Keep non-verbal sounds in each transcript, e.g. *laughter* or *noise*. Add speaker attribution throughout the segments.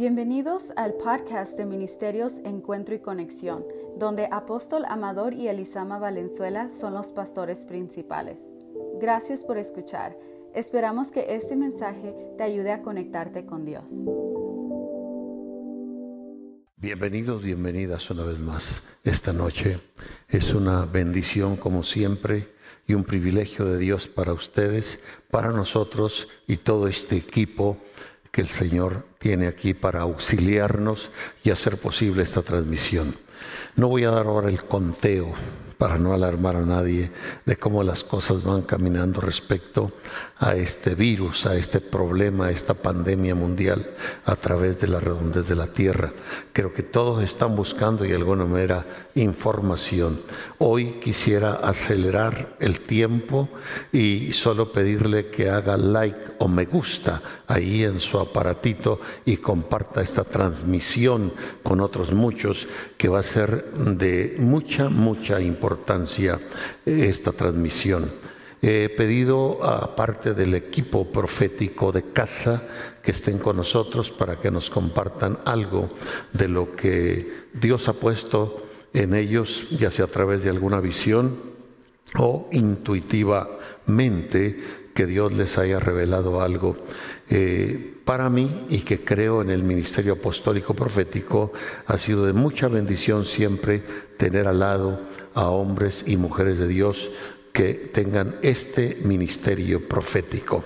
Speaker 1: Bienvenidos al podcast de Ministerios Encuentro y Conexión, donde Apóstol Amador y Elisama Valenzuela son los pastores principales. Gracias por escuchar. Esperamos que este mensaje te ayude a conectarte con Dios.
Speaker 2: Bienvenidos, bienvenidas una vez más. Esta noche es una bendición como siempre y un privilegio de Dios para ustedes, para nosotros y todo este equipo que el Señor tiene aquí para auxiliarnos y hacer posible esta transmisión. No voy a dar ahora el conteo para no alarmar a nadie de cómo las cosas van caminando respecto a este virus, a este problema, a esta pandemia mundial a través de la redondez de la tierra. Creo que todos están buscando y de alguna manera información. Hoy quisiera acelerar el tiempo y solo pedirle que haga like o me gusta ahí en su aparatito y comparta esta transmisión con otros muchos que va a ser de mucha, mucha importancia importancia esta transmisión. He pedido a parte del equipo profético de casa que estén con nosotros para que nos compartan algo de lo que Dios ha puesto en ellos, ya sea a través de alguna visión o intuitivamente que Dios les haya revelado algo. Eh, para mí y que creo en el ministerio apostólico profético, ha sido de mucha bendición siempre tener al lado a hombres y mujeres de Dios que tengan este ministerio profético.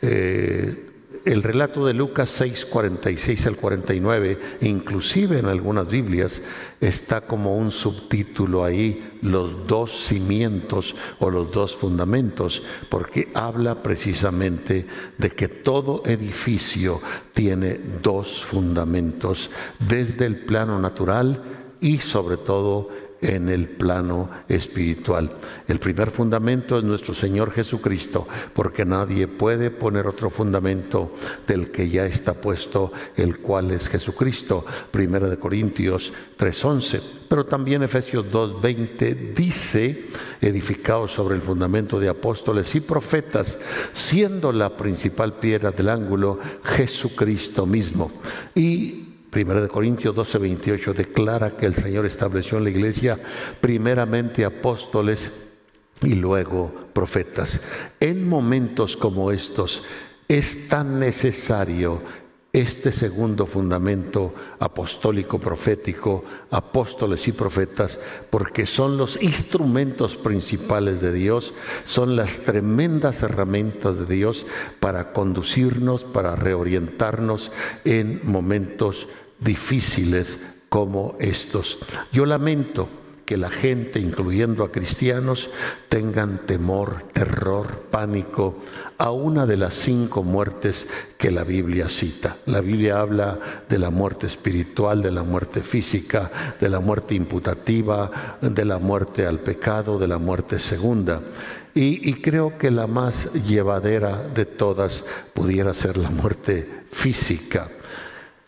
Speaker 2: Eh, el relato de Lucas 6, 46 al 49, inclusive en algunas Biblias, está como un subtítulo ahí, los dos cimientos o los dos fundamentos, porque habla precisamente de que todo edificio tiene dos fundamentos, desde el plano natural y sobre todo en el plano espiritual. El primer fundamento es nuestro Señor Jesucristo, porque nadie puede poner otro fundamento del que ya está puesto, el cual es Jesucristo. Primera de Corintios 3:11. Pero también Efesios 2:20 dice, edificado sobre el fundamento de apóstoles y profetas, siendo la principal piedra del ángulo Jesucristo mismo. Y Primera de Corintios 12, 28 declara que el Señor estableció en la iglesia primeramente apóstoles y luego profetas. En momentos como estos es tan necesario este segundo fundamento apostólico profético, apóstoles y profetas, porque son los instrumentos principales de Dios, son las tremendas herramientas de Dios para conducirnos, para reorientarnos en momentos difíciles como estos. Yo lamento que la gente, incluyendo a cristianos, tengan temor, terror, pánico a una de las cinco muertes que la Biblia cita. La Biblia habla de la muerte espiritual, de la muerte física, de la muerte imputativa, de la muerte al pecado, de la muerte segunda. Y, creo que la más llevadera de todas pudiera ser la muerte física.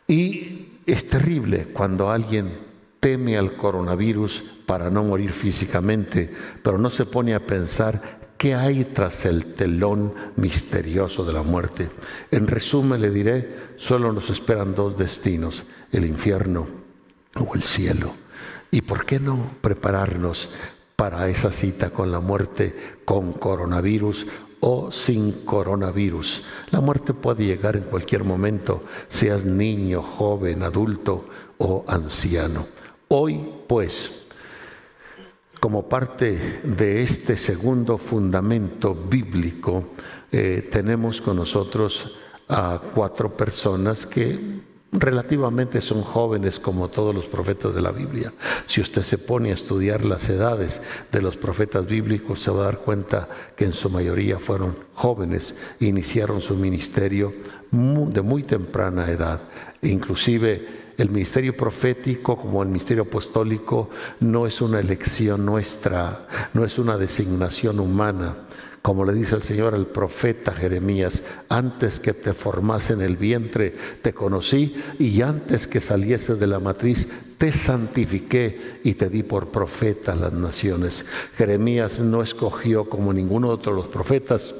Speaker 2: Y es terrible cuando alguien teme al coronavirus para no morir físicamente, pero no se pone a pensar qué hay tras el telón misterioso de la muerte. En resumen le diré, solo nos esperan dos destinos, el infierno o el cielo. ¿Y por qué no prepararnos para esa cita con la muerte con coronavirus o sin coronavirus. La muerte puede llegar en cualquier momento, seas niño, joven, adulto o anciano. Hoy, pues, como parte de este segundo fundamento bíblico, eh, tenemos con nosotros a cuatro personas que relativamente son jóvenes como todos los profetas de la Biblia. Si usted se pone a estudiar las edades de los profetas bíblicos, se va a dar cuenta que en su mayoría fueron jóvenes, iniciaron su ministerio de muy temprana edad. Inclusive el ministerio profético como el ministerio apostólico no es una elección nuestra, no es una designación humana como le dice el Señor al profeta Jeremías, antes que te formase en el vientre te conocí y antes que salieses de la matriz te santifiqué y te di por profeta a las naciones. Jeremías no escogió como ninguno otro de los profetas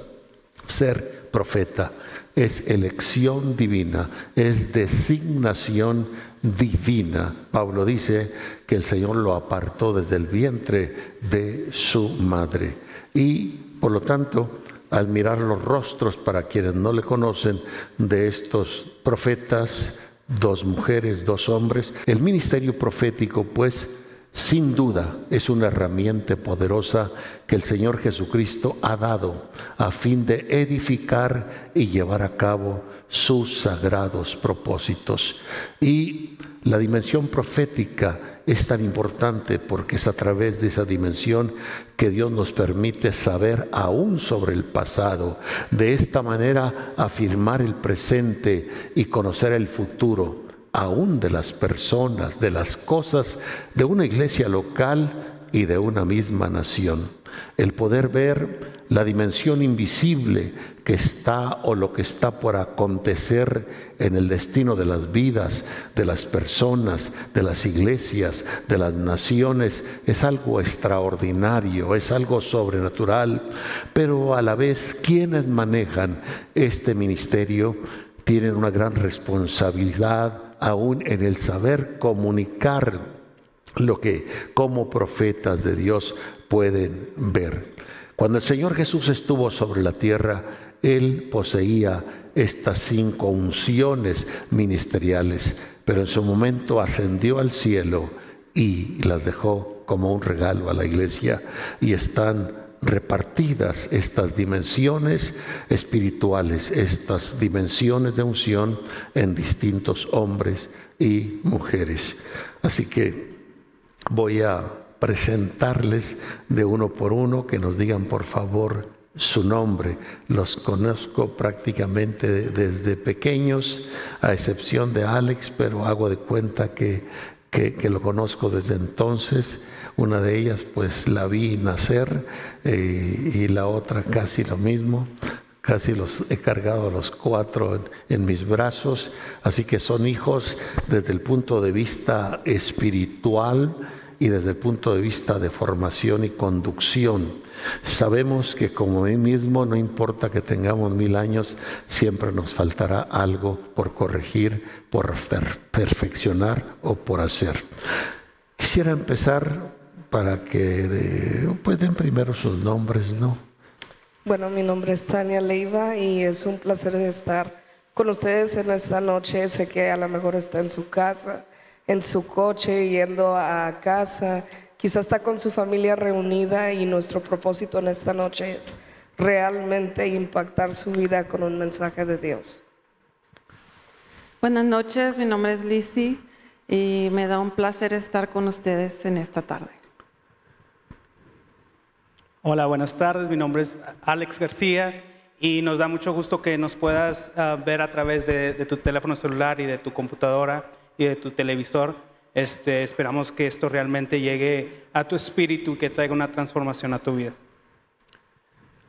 Speaker 2: ser profeta. es elección divina, es designación divina. Pablo dice que el Señor lo apartó desde el vientre de su madre. Y por lo tanto, al mirar los rostros, para quienes no le conocen, de estos profetas, dos mujeres, dos hombres, el ministerio profético pues sin duda es una herramienta poderosa que el Señor Jesucristo ha dado a fin de edificar y llevar a cabo sus sagrados propósitos. Y la dimensión profética es tan importante porque es a través de esa dimensión que Dios nos permite saber aún sobre el pasado, de esta manera afirmar el presente y conocer el futuro aún de las personas, de las cosas de una iglesia local y de una misma nación. El poder ver la dimensión invisible que está o lo que está por acontecer en el destino de las vidas, de las personas, de las iglesias, de las naciones, es algo extraordinario, es algo sobrenatural, pero a la vez quienes manejan este ministerio tienen una gran responsabilidad aún en el saber comunicar lo que como profetas de Dios pueden ver. Cuando el Señor Jesús estuvo sobre la tierra, Él poseía estas cinco unciones ministeriales, pero en su momento ascendió al cielo y las dejó como un regalo a la iglesia y están repartidas estas dimensiones espirituales, estas dimensiones de unción en distintos hombres y mujeres. Así que voy a presentarles de uno por uno, que nos digan por favor su nombre. Los conozco prácticamente desde pequeños, a excepción de Alex, pero hago de cuenta que, que, lo conozco desde entonces. Una de ellas pues la vi nacer eh, y la otra casi lo mismo. Casi los he cargado a los cuatro en, mis brazos. Así que son hijos desde el punto de vista espiritual y desde el punto de vista de formación y conducción. Sabemos que como mí mismo, no importa que tengamos mil años, siempre nos faltará algo por corregir, por perfeccionar o por hacer. Quisiera empezar para que pues den primero sus nombres, ¿no?
Speaker 3: Bueno, mi nombre es Tania Leiva y es un placer estar con ustedes en esta noche. Sé que a lo mejor está en su casa, en su coche, yendo a casa, quizás está con su familia reunida y nuestro propósito en esta noche es realmente impactar su vida con un mensaje de Dios.
Speaker 4: Buenas noches, mi nombre es Lizzie y me da un placer estar con ustedes en esta tarde.
Speaker 5: Hola, buenas tardes. Mi nombre es Alex García y nos da mucho gusto que nos puedas ah, ver a través de, tu teléfono celular y de tu computadora y de tu televisor. Este, esperamos que esto realmente llegue a tu espíritu y que traiga una transformación a tu vida.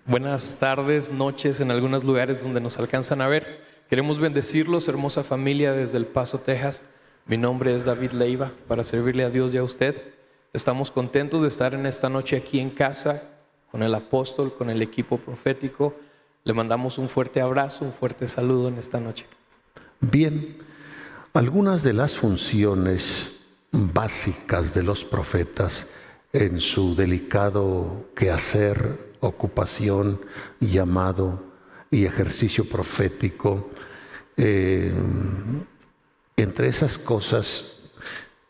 Speaker 6: Buenas tardes, noches en algunos lugares donde nos alcanzan a ver. Queremos bendecirlos, hermosa familia desde El Paso, Texas. Mi nombre es David Leiva, para servirle a Dios y a usted. Estamos contentos de estar en esta noche aquí en casa con el apóstol, con el equipo profético. Le mandamos un fuerte abrazo, un fuerte saludo en esta noche.
Speaker 2: Bien, algunas de las funciones básicas de los profetas en su delicado quehacer, ocupación, llamado y ejercicio profético, eh, entre esas cosas,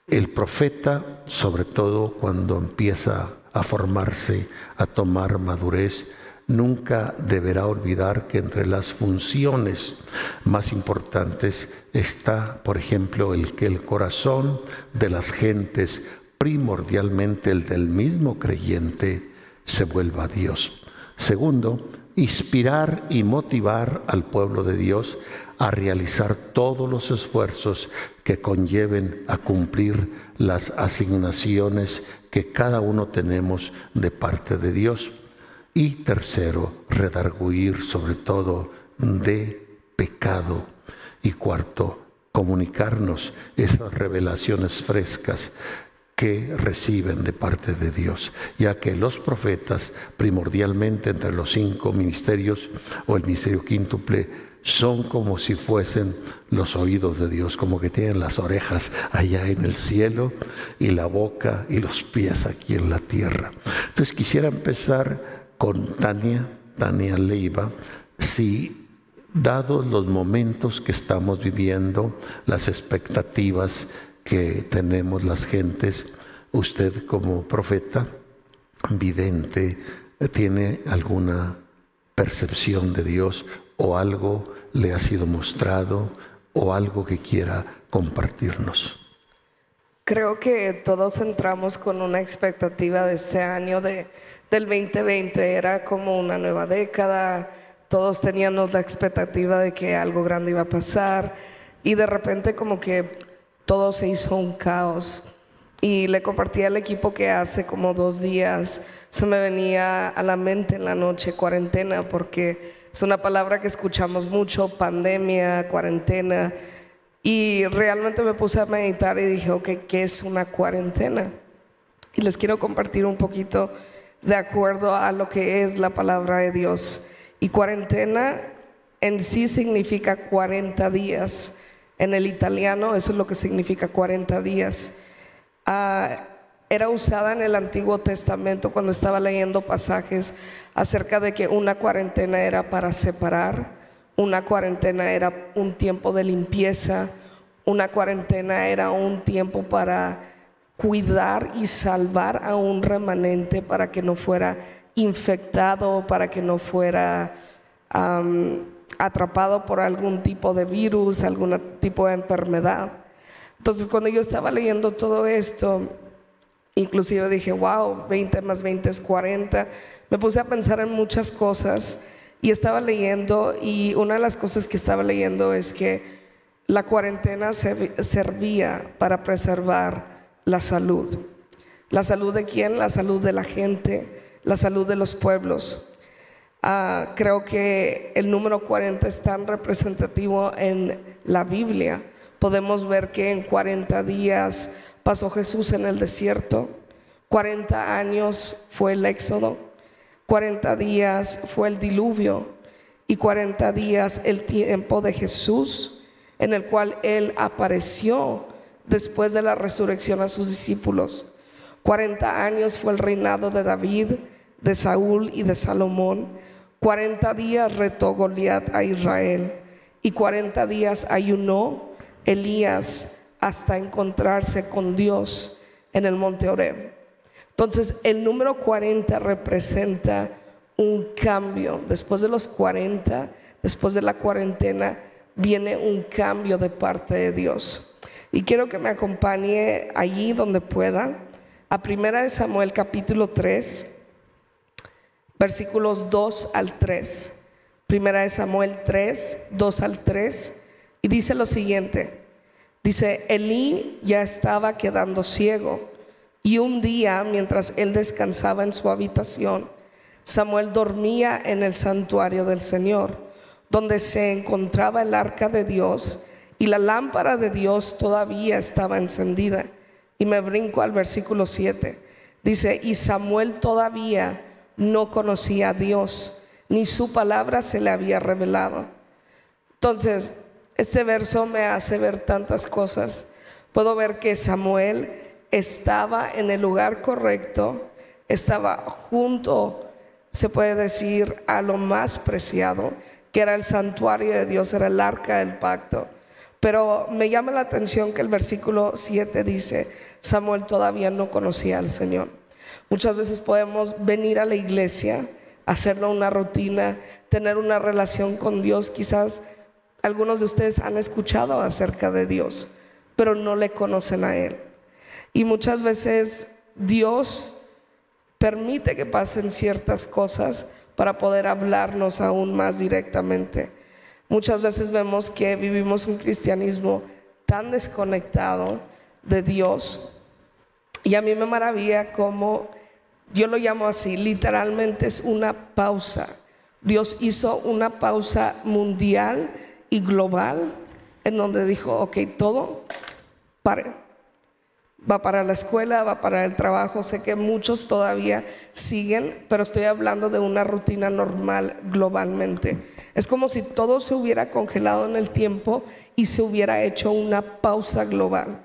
Speaker 2: el profeta, sobre todo cuando empieza a formarse, a tomar madurez, nunca deberá olvidar que entre las funciones más importantes está, por ejemplo, el que el corazón de las gentes, primordialmente el del mismo creyente, se vuelva a Dios. Segundo, inspirar y motivar al pueblo de Dios a realizar todos los esfuerzos que conlleven a cumplir las asignaciones que cada uno tenemos de parte de Dios. Y tercero, redarguir sobre todo de pecado. Y cuarto, comunicarnos esas revelaciones frescas que reciben de parte de Dios, ya que los profetas, primordialmente entre los cinco ministerios o el ministerio quíntuple, son como si fuesen los oídos de Dios, como que tienen las orejas allá en el cielo y la boca y los pies aquí en la tierra. Entonces quisiera empezar con Tania, Tania Leiva, si dados los momentos que estamos viviendo, las expectativas que tenemos las gentes, usted como profeta, vidente, tiene alguna percepción de Dios o algo le ha sido mostrado o algo que quiera compartirnos?
Speaker 3: Creo que todos entramos con una expectativa de este año de, del 2020. Era como una nueva década. Todos teníamos la expectativa de que algo grande iba a pasar. Y de repente como que todo se hizo un caos. Y le compartí al equipo que hace como dos días se me venía a la mente en la noche cuarentena porque es una palabra que escuchamos mucho, pandemia, cuarentena. Y realmente me puse a meditar y dije, ok, ¿qué es una cuarentena? Y les quiero compartir un poquito de acuerdo a lo que es la palabra de Dios. Y cuarentena en sí significa 40 días. En el italiano eso es lo que significa 40 días. Ah, era usada en el Antiguo Testamento cuando estaba leyendo pasajes acerca de que una cuarentena era para separar, una cuarentena era un tiempo de limpieza, una cuarentena era un tiempo para cuidar y salvar a un remanente para que no fuera infectado, para que no fuera atrapado por algún tipo de virus, algún tipo de enfermedad. Entonces cuando yo estaba leyendo todo esto, inclusive dije, wow, 20 más 20 es 40. Me puse a pensar en muchas cosas y estaba leyendo y una de las cosas que estaba leyendo es que la cuarentena servía para preservar la salud. ¿La salud de quién? La salud de la gente, la salud de los pueblos. Ah, creo que el número 40 es tan representativo en la Biblia. Podemos ver que en 40 días pasó Jesús en el desierto, 40 años fue el éxodo, 40 días fue el diluvio y 40 días el tiempo de Jesús en el cual Él apareció después de la resurrección a sus discípulos. 40 años fue el reinado de David, de Saúl y de Salomón. 40 días retó Goliat a Israel y 40 días ayunó Elías hasta encontrarse con Dios en el monte Oreb. Entonces, el número 40 representa un cambio. Después de los 40, después de la cuarentena, viene un cambio de parte de Dios. Y quiero que me acompañe allí donde pueda, a Primera de Samuel capítulo 3, versículos 2 al 3. Primera de Samuel 3, 2 al 3, y dice lo siguiente. Dice, Elí ya estaba quedando ciego y un día, mientras él descansaba en su habitación, Samuel dormía en el santuario del Señor, donde se encontraba el arca de Dios y la lámpara de Dios todavía estaba encendida. Y me brinco al versículo 7. Dice, y Samuel todavía no conocía a Dios, ni su palabra se le había revelado. Entonces, este verso me hace ver tantas cosas. Puedo ver que Samuel estaba en el lugar correcto, estaba junto, se puede decir, a lo más preciado, que era el santuario de Dios, era el arca del pacto. Pero me llama la atención que el versículo 7 dice, Samuel todavía no conocía al Señor. Muchas veces podemos venir a la iglesia, hacerlo una rutina, tener una relación con Dios, quizás algunos de ustedes han escuchado acerca de Dios, pero no le conocen a Él. Y muchas veces Dios permite que pasen ciertas cosas para poder hablarnos aún más directamente. Muchas veces vemos que vivimos un cristianismo tan desconectado de Dios. Y a mí me maravilla cómo, yo lo llamo así, literalmente es una pausa. Dios hizo una pausa mundial y global en donde dijo, ok, todo, pare. va para la escuela, va para el trabajo. Sé que muchos todavía siguen, pero estoy hablando de una rutina normal globalmente. Es como si todo se hubiera congelado en el tiempo y se hubiera hecho una pausa global.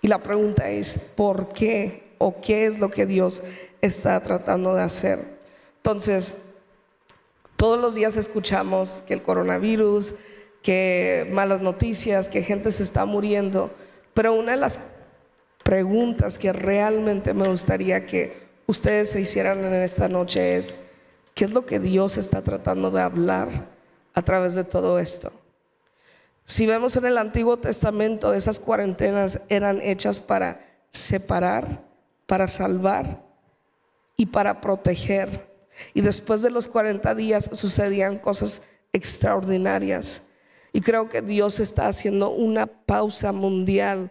Speaker 3: Y la pregunta es, ¿por qué? ¿O qué es lo que Dios está tratando de hacer? Entonces, todos los días escuchamos que el coronavirus, que malas noticias, que gente se está muriendo, pero una de las preguntas que realmente me gustaría que ustedes se hicieran en esta noche es, ¿qué es lo que Dios está tratando de hablar a través de todo esto? Si vemos en el Antiguo Testamento, esas cuarentenas eran hechas para separar, para salvar y para proteger. Y después de los 40 días sucedían cosas extraordinarias. Y creo que Dios está haciendo una pausa mundial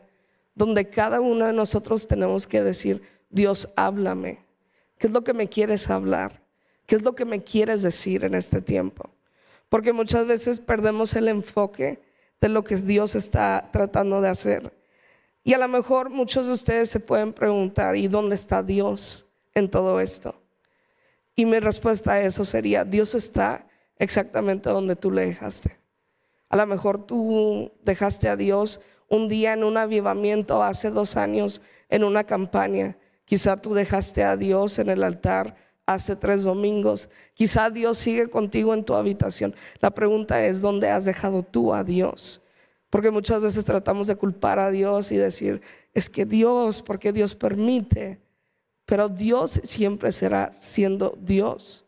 Speaker 3: donde cada uno de nosotros tenemos que decir, Dios, háblame. ¿Qué es lo que me quieres hablar? ¿Qué es lo que me quieres decir en este tiempo? Porque muchas veces perdemos el enfoque de lo que Dios está tratando de hacer. Y a lo mejor muchos de ustedes se pueden preguntar, ¿y dónde está Dios en todo esto? Y mi respuesta a eso sería, Dios está exactamente donde tú le dejaste. A lo mejor tú dejaste a Dios un día en un avivamiento hace dos años en una campaña. Quizá tú dejaste a Dios en el altar hace tres domingos. Quizá Dios sigue contigo en tu habitación. La pregunta es, ¿dónde has dejado tú a Dios? Porque muchas veces tratamos de culpar a Dios y decir, es que Dios, porque Dios permite. Pero Dios siempre será siendo Dios.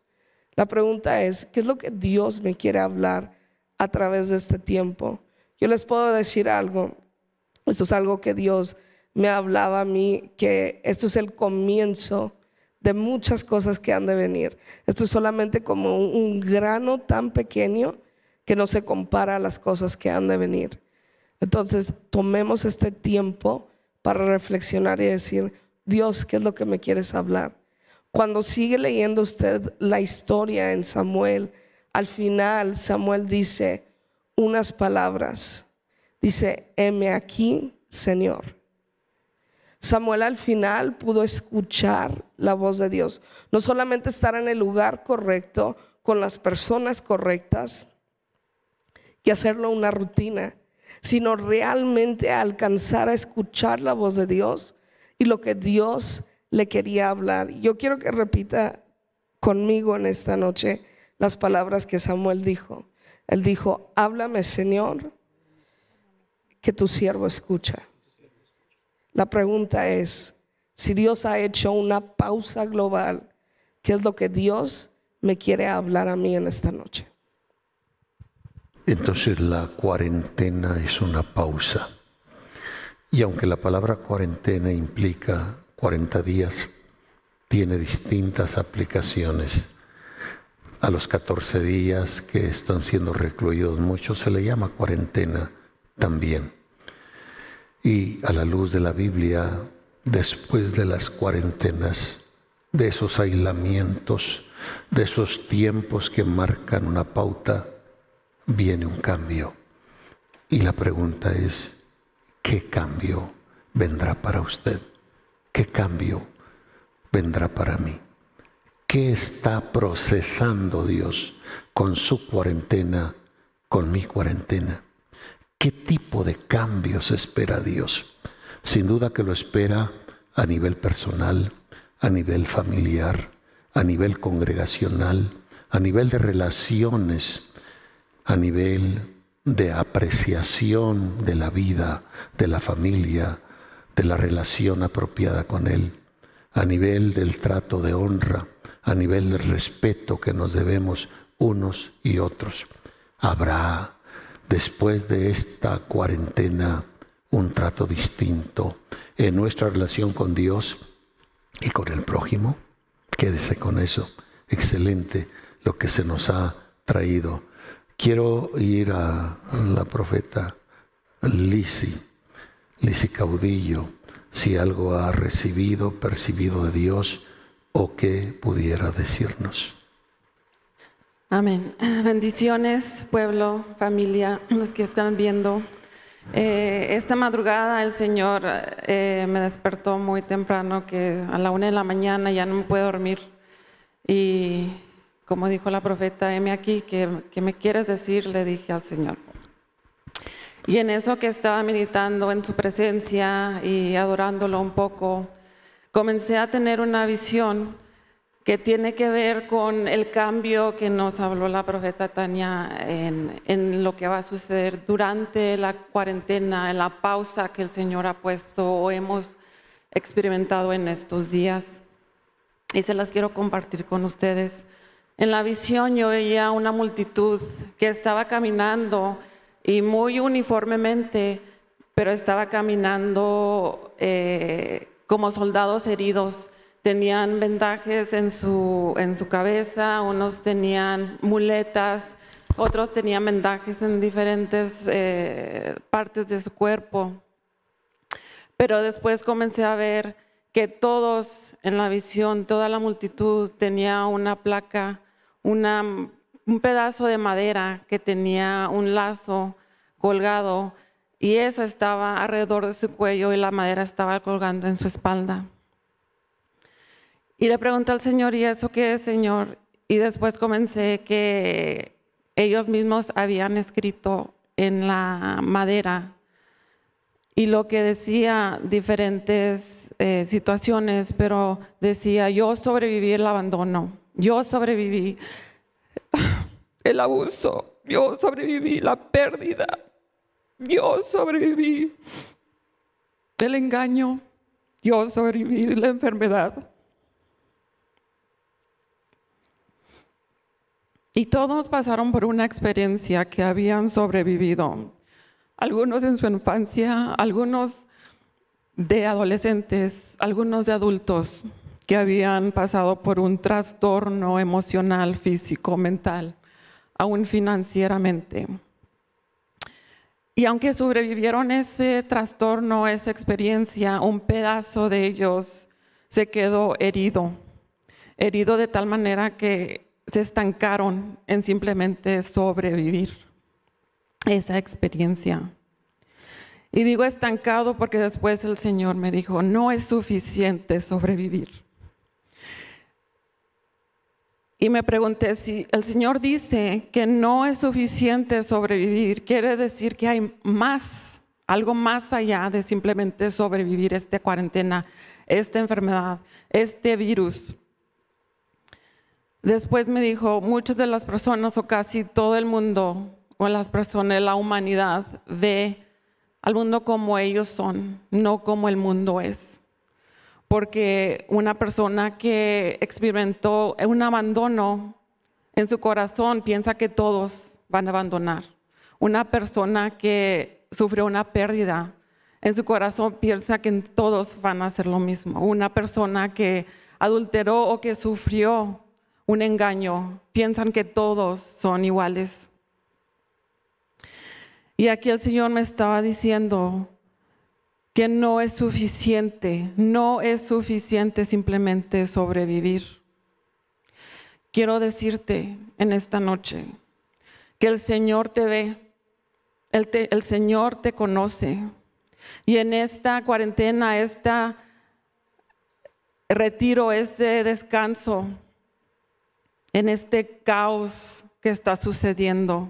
Speaker 3: La pregunta es, ¿qué es lo que Dios me quiere hablar a través de este tiempo? Yo les puedo decir algo. Esto es algo que Dios me hablaba a mí, que esto es el comienzo de muchas cosas que han de venir. Esto es solamente como un, grano tan pequeño que no se compara a las cosas que han de venir. Entonces, tomemos este tiempo para reflexionar y decir, Dios, ¿qué es lo que me quieres hablar? Cuando sigue leyendo usted la historia en Samuel, al final Samuel dice unas palabras Dice, heme aquí, Señor. Samuel al final pudo escuchar la voz de Dios. No solamente estar en el lugar correcto, con las personas correctas y hacerlo una rutina, sino realmente alcanzar a escuchar la voz de Dios y lo que Dios le quería hablar. Yo quiero que repita conmigo en esta noche las palabras que Samuel dijo. Él dijo, háblame Señor, que tu siervo escucha. La pregunta es, si Dios ha hecho una pausa global, ¿qué es lo que Dios me quiere hablar a mí en esta noche?
Speaker 2: Entonces la cuarentena es una pausa. Y aunque la palabra cuarentena implica 40 días, tiene distintas aplicaciones. A los 14 días que están siendo recluidos muchos se le llama cuarentena también. Y a la luz de la Biblia, después de las cuarentenas, de esos aislamientos, de esos tiempos que marcan una pauta, viene un cambio. Y la pregunta es, ¿qué cambio vendrá para usted? ¿Qué cambio vendrá para mí? ¿Qué está procesando Dios con su cuarentena, con mi cuarentena? ¿Qué tipo de cambios espera Dios? Sin duda que lo espera a nivel personal, a nivel familiar, a nivel congregacional, a nivel de relaciones, a nivel de apreciación de la vida, de la familia, de la relación apropiada con Él, a nivel del trato de honra, a nivel del respeto que nos debemos unos y otros. Habrá después de esta cuarentena un trato distinto en nuestra relación con Dios y con el prójimo. Quédese con eso. Excelente lo que se nos ha traído. Quiero ir a la profeta Lisi, Lisi Caudillo, si algo ha recibido, percibido de Dios o qué pudiera decirnos.
Speaker 4: Amén. *clears throat* Bendiciones, pueblo, familia, los que están viendo Eh, esta madrugada el Señor eh, me despertó muy temprano, que a la una de la mañana ya no me puedo dormir. Y como dijo la profeta, heme aquí, ¿qué, qué me quieres decir? Le dije al Señor. Y en eso que estaba meditando en su presencia y adorándolo un poco, comencé a tener una visión que tiene que ver con el cambio que nos habló la profeta Tania en, en, lo que va a suceder durante la cuarentena, en la pausa que el Señor ha puesto o hemos experimentado en estos días. Y se las quiero compartir con ustedes. En la visión yo veía una multitud que estaba caminando y muy uniformemente, pero estaba caminando eh, como soldados heridos tenían vendajes en su, en su cabeza, unos tenían muletas, otros tenían vendajes en diferentes eh, partes de su cuerpo. Pero después comencé a ver que todos en la visión, toda la multitud tenía una placa, una, un pedazo de madera que tenía un lazo colgado y eso estaba alrededor de su cuello y la madera estaba colgando en su espalda. Y le pregunté al Señor, ¿y eso qué es, Señor? Y después comencé que ellos mismos habían escrito en la madera y lo que decía diferentes eh, situaciones, pero decía, yo sobreviví el abandono, yo sobreviví el abuso, yo sobreviví la pérdida, yo sobreviví el engaño, yo sobreviví la enfermedad. Y todos pasaron por una experiencia que habían sobrevivido. Algunos en su infancia, algunos de adolescentes, algunos de adultos que habían pasado por un trastorno emocional, físico, mental, aún financieramente. Y aunque sobrevivieron ese trastorno, esa experiencia, un pedazo de ellos se quedó herido, herido de tal manera que se estancaron en simplemente sobrevivir esa experiencia. Y digo estancado porque después el Señor me dijo, no es suficiente sobrevivir. Y me pregunté si el Señor dice que no es suficiente sobrevivir, quiere decir que hay más, algo más allá de simplemente sobrevivir esta cuarentena, esta enfermedad, este virus. Después me dijo, muchas de las personas o casi todo el mundo o las personas, la humanidad ve al mundo como ellos son, no como el mundo es. Porque una persona que experimentó un abandono en su corazón piensa que todos van a abandonar. Una persona que sufrió una pérdida en su corazón piensa que todos van a hacer lo mismo. Una persona que adulteró o que sufrió un engaño, piensan que todos son iguales. Y aquí el Señor me estaba diciendo que no es suficiente, no es suficiente simplemente sobrevivir. Quiero decirte en esta noche que el Señor te ve, el, Señor te conoce. Y en esta cuarentena, este retiro, este descanso, en este caos que está sucediendo.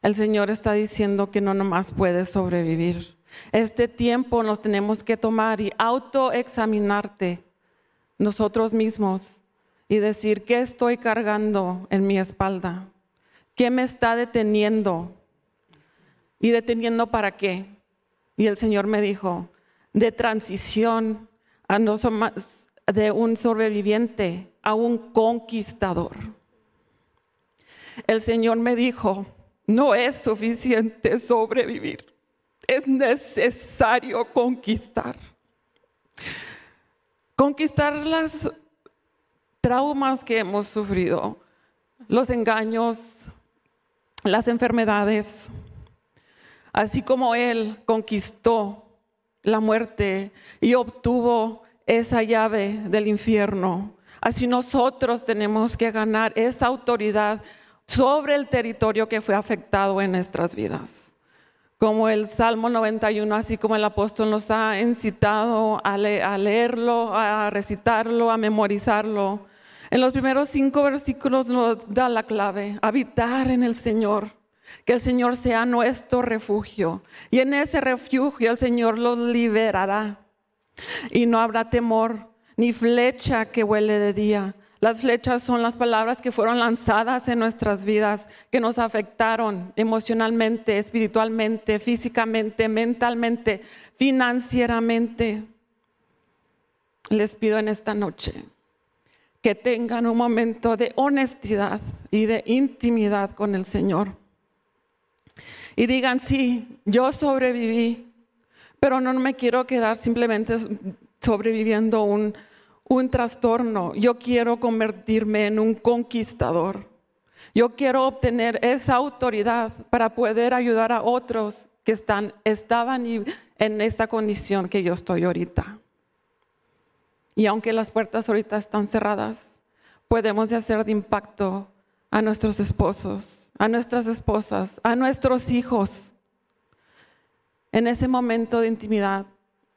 Speaker 4: El Señor está diciendo que no nomás puedes sobrevivir. Este tiempo nos tenemos que tomar y autoexaminarte nosotros mismos y decir, ¿qué estoy cargando en mi espalda? ¿Qué me está deteniendo? ¿Y deteniendo para qué? Y el Señor me dijo, de transición a no de un sobreviviente a un conquistador. El Señor me dijo, no es suficiente sobrevivir, es necesario conquistar. Conquistar las traumas que hemos sufrido, los engaños, las enfermedades, así como Él conquistó la muerte y obtuvo esa llave del infierno. Así nosotros tenemos que ganar esa autoridad sobre el territorio que fue afectado en nuestras vidas. Como el Salmo 91, así como el apóstol nos ha incitado a, leerlo, a recitarlo, a memorizarlo. En los primeros cinco versículos nos da la clave, habitar en el Señor, que el Señor sea nuestro refugio. Y en ese refugio el Señor los liberará. Y no habrá temor ni flecha que huele de día, las flechas son las palabras que fueron lanzadas en nuestras vidas, que nos afectaron emocionalmente, espiritualmente, físicamente, mentalmente, financieramente. Les pido en esta noche que tengan un momento de honestidad y de intimidad con el Señor. Y digan, sí, yo sobreviví, pero no me quiero quedar simplemente sobreviviendo un un trastorno. Yo quiero convertirme en un conquistador. Yo quiero obtener esa autoridad para poder ayudar a otros que están, estaban en esta condición que yo estoy ahorita. Y aunque las puertas ahorita están cerradas, podemos hacer de impacto a nuestros esposos, a nuestras esposas, a nuestros hijos. En ese momento de intimidad,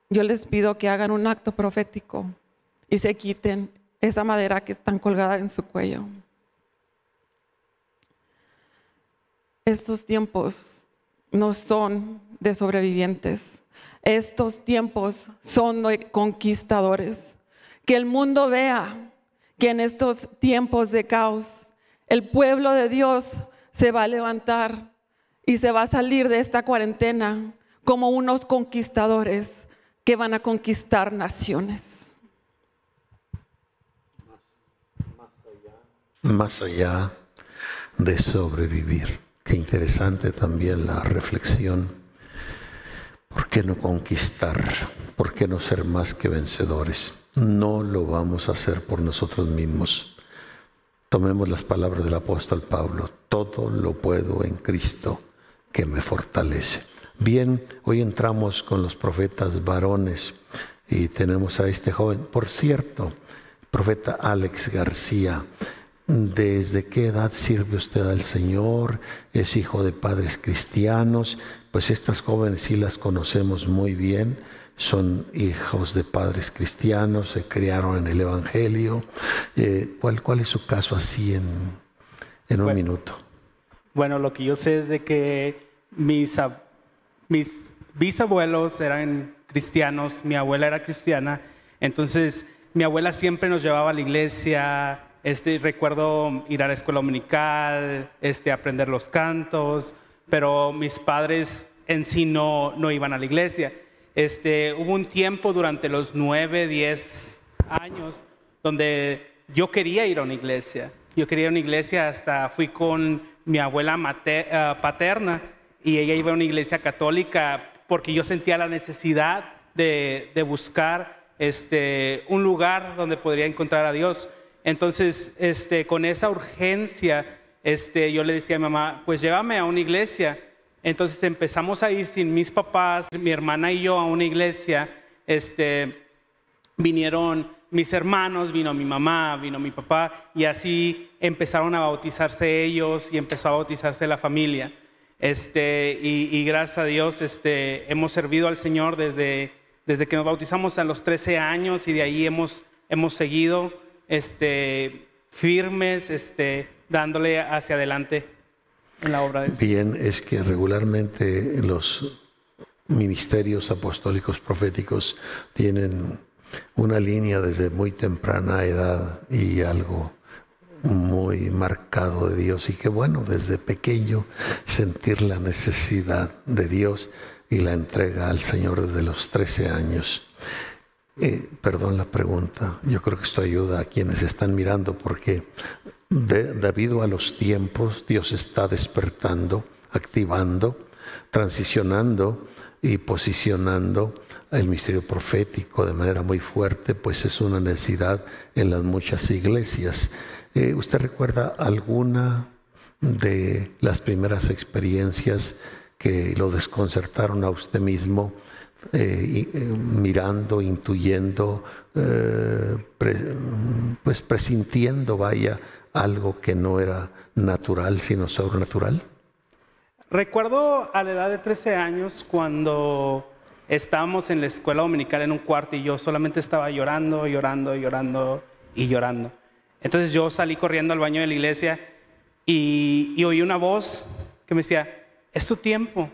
Speaker 4: yo les pido que hagan un acto profético y se quiten esa madera que están colgada en su cuello. Estos tiempos no son de sobrevivientes. Estos tiempos son de conquistadores. Que el mundo vea que en estos tiempos de caos el pueblo de Dios se va a levantar y se va a salir de esta cuarentena como unos conquistadores que van a conquistar naciones.
Speaker 2: Más allá de sobrevivir. Qué interesante también la reflexión. ¿Por qué no conquistar? ¿Por qué no ser más que vencedores? No lo vamos a hacer por nosotros mismos. Tomemos las palabras del apóstol Pablo. Todo lo puedo en Cristo que me fortalece. Bien, hoy entramos con los profetas varones y tenemos a este joven. Por cierto, profeta Alex García ¿Desde qué edad sirve usted al Señor? ¿Es hijo de padres cristianos? Pues estas jóvenes sí las conocemos muy bien. Son hijos de padres cristianos, se criaron en el Evangelio. Eh, ¿cuál, ¿Cuál es su caso así en, en un minuto?
Speaker 5: Bueno, lo que yo sé es de que mis, mis bisabuelos eran cristianos, mi abuela era cristiana, entonces mi abuela siempre nos llevaba a la iglesia, este, recuerdo ir a la escuela dominical, este, aprender los cantos, pero mis padres en sí no, iban a la iglesia. Este, hubo un tiempo durante los nueve, diez años donde yo quería ir a una iglesia. Yo quería ir a una iglesia, hasta fui con mi abuela eh, paterna y ella iba a una iglesia católica porque yo sentía la necesidad de, de buscar este, un lugar donde podría encontrar a Dios. Entonces, este, con esa urgencia, este, yo le decía a mi mamá, pues llévame a una iglesia. Entonces empezamos a ir sin mis papás, mi hermana y yo a una iglesia. Este, vinieron mis hermanos, vino mi mamá, vino mi papá, y así empezaron a bautizarse ellos y empezó a bautizarse la familia. Y, gracias a Dios hemos servido al Señor desde, que nos bautizamos a los 13 años y de ahí hemos seguido este, firmes, este, dándole hacia adelante en la obra de Dios.
Speaker 2: Bien, es que regularmente los ministerios apostólicos proféticos tienen una línea desde muy temprana edad y algo muy marcado de Dios y que bueno, desde pequeño sentir la necesidad de Dios y la entrega al Señor desde los 13 años. Eh, perdón la pregunta, yo creo que esto ayuda a quienes están mirando porque debido a los tiempos Dios está despertando, activando, transicionando y posicionando el misterio profético de manera muy fuerte, pues es una necesidad en las muchas iglesias. Eh, ¿Usted recuerda alguna de las primeras experiencias que lo desconcertaron a usted mismo? Eh, eh, mirando, intuyendo, eh, pues presintiendo, vaya, algo que no era natural, sino sobrenatural?
Speaker 5: Recuerdo a la edad de 13 años cuando estábamos en la escuela dominical en un cuarto y yo solamente estaba llorando, llorando, llorando y llorando. Entonces yo salí corriendo al baño de la iglesia y, y oí una voz que me decía, es tu tiempo.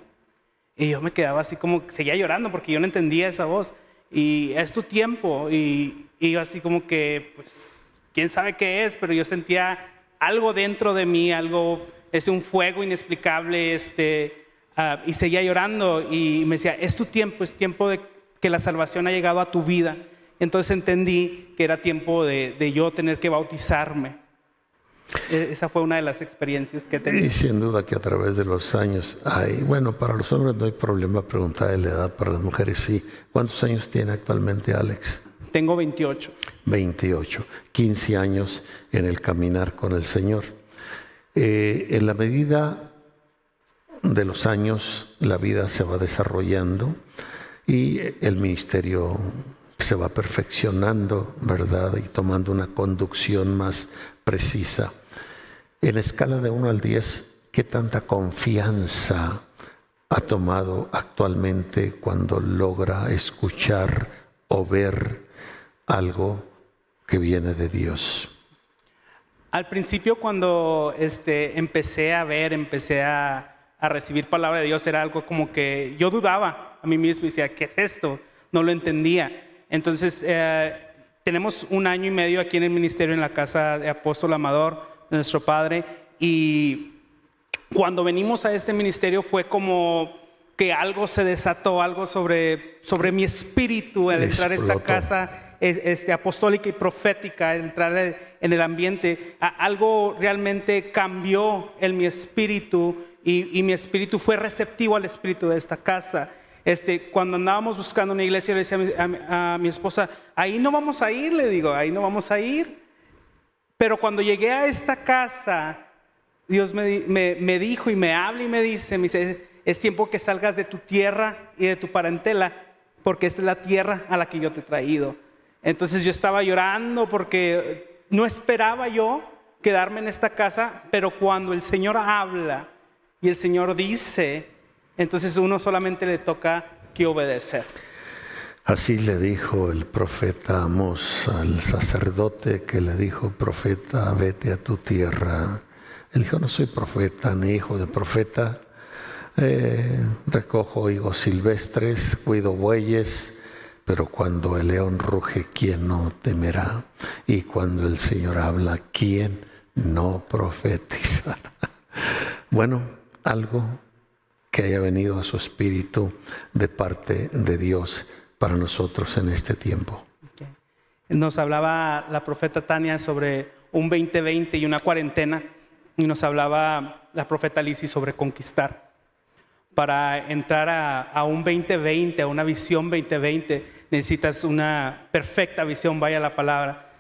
Speaker 5: Y yo me quedaba así como, seguía llorando porque yo no entendía esa voz. Y es tu tiempo. Y, y yo así como que, pues, quién sabe qué es, pero yo sentía algo dentro de mí, algo, es un fuego inexplicable, este, ah, y seguía llorando y me decía, es tu tiempo, es tiempo de que la salvación ha llegado a tu vida. Entonces entendí que era tiempo de, de yo tener que bautizarme. E, esa fue una de las experiencias que tenía.
Speaker 2: Y sin duda que a través de los años hay, bueno, para los hombres no hay problema preguntar de la edad, para las mujeres sí. ¿Cuántos años tiene actualmente Alex?
Speaker 5: Tengo 28.
Speaker 2: 28, 15 años en el caminar con el Señor. Eh, en la medida de los años, la vida se va desarrollando y el ministerio se va perfeccionando, ¿verdad? Y tomando una conducción más precisa. En escala de 1 al 10, ¿qué tanta confianza ha tomado actualmente cuando logra escuchar o ver algo que viene de Dios?
Speaker 5: Al principio cuando este, empecé a ver, empecé a, a, recibir palabra de Dios, era algo como que yo dudaba a mí mismo y decía, ¿qué es esto? No lo entendía. Entonces, eh, tenemos un año y medio aquí en el ministerio en la casa de Apóstol Amador, de nuestro Padre, y cuando venimos a este ministerio fue como que algo se desató, algo sobre, sobre mi espíritu al entrar a esta casa este, apostólica y profética, entrar en el ambiente, algo realmente cambió en mi espíritu y, mi espíritu fue receptivo al espíritu de esta casa. Este, cuando andábamos buscando una iglesia, le decía a mi, esposa, ahí no vamos a ir, le digo, ahí no vamos a ir. Pero cuando llegué a esta casa, Dios me, me, dijo y me habla y me dice, me dice, es tiempo que salgas de tu tierra y de tu parentela, porque esta es la tierra a la que yo te he traído. Entonces yo estaba llorando porque no esperaba yo quedarme en esta casa, pero cuando el Señor habla y el Señor dice, entonces uno solamente le toca que obedecer.
Speaker 2: Así le dijo el profeta Amos al sacerdote que le dijo, profeta, vete a tu tierra. Él dijo, no soy profeta ni hijo de profeta, eh, recojo higos silvestres, cuido bueyes, pero cuando el león ruge, ¿quién no temerá? Y cuando el Señor habla, ¿quién no profetizará? *laughs* bueno, algo que haya venido a su espíritu de parte de Dios para nosotros en este tiempo.
Speaker 5: Nos hablaba la profeta Tania sobre un 2020 y una cuarentena, y nos hablaba la profeta Lisi sobre conquistar para entrar a, un 2020, a una visión 2020, necesitas una perfecta visión, vaya la palabra.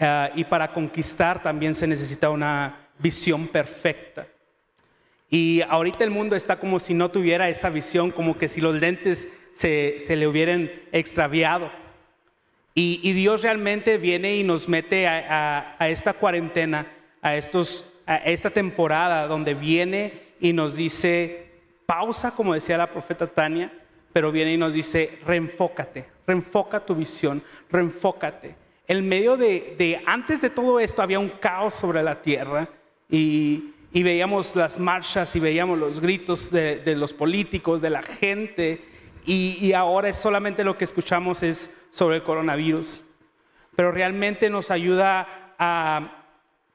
Speaker 5: Ah, y para conquistar también se necesita una visión perfecta. Y ahorita el mundo está como si no tuviera esa visión, como que si los lentes se, le hubieran extraviado. Y, Dios realmente viene y nos mete a, a esta cuarentena, a, estos, a esta temporada donde viene y nos dice, pausa, como decía la profeta Tania, pero viene y nos dice, reenfócate, reenfoca tu visión, reenfócate. En medio de, antes de todo esto había un caos sobre la tierra y, veíamos las marchas y veíamos los gritos de, los políticos, de la gente, y, y, ahora es solamente lo que escuchamos es sobre el coronavirus. Pero realmente nos ayuda a,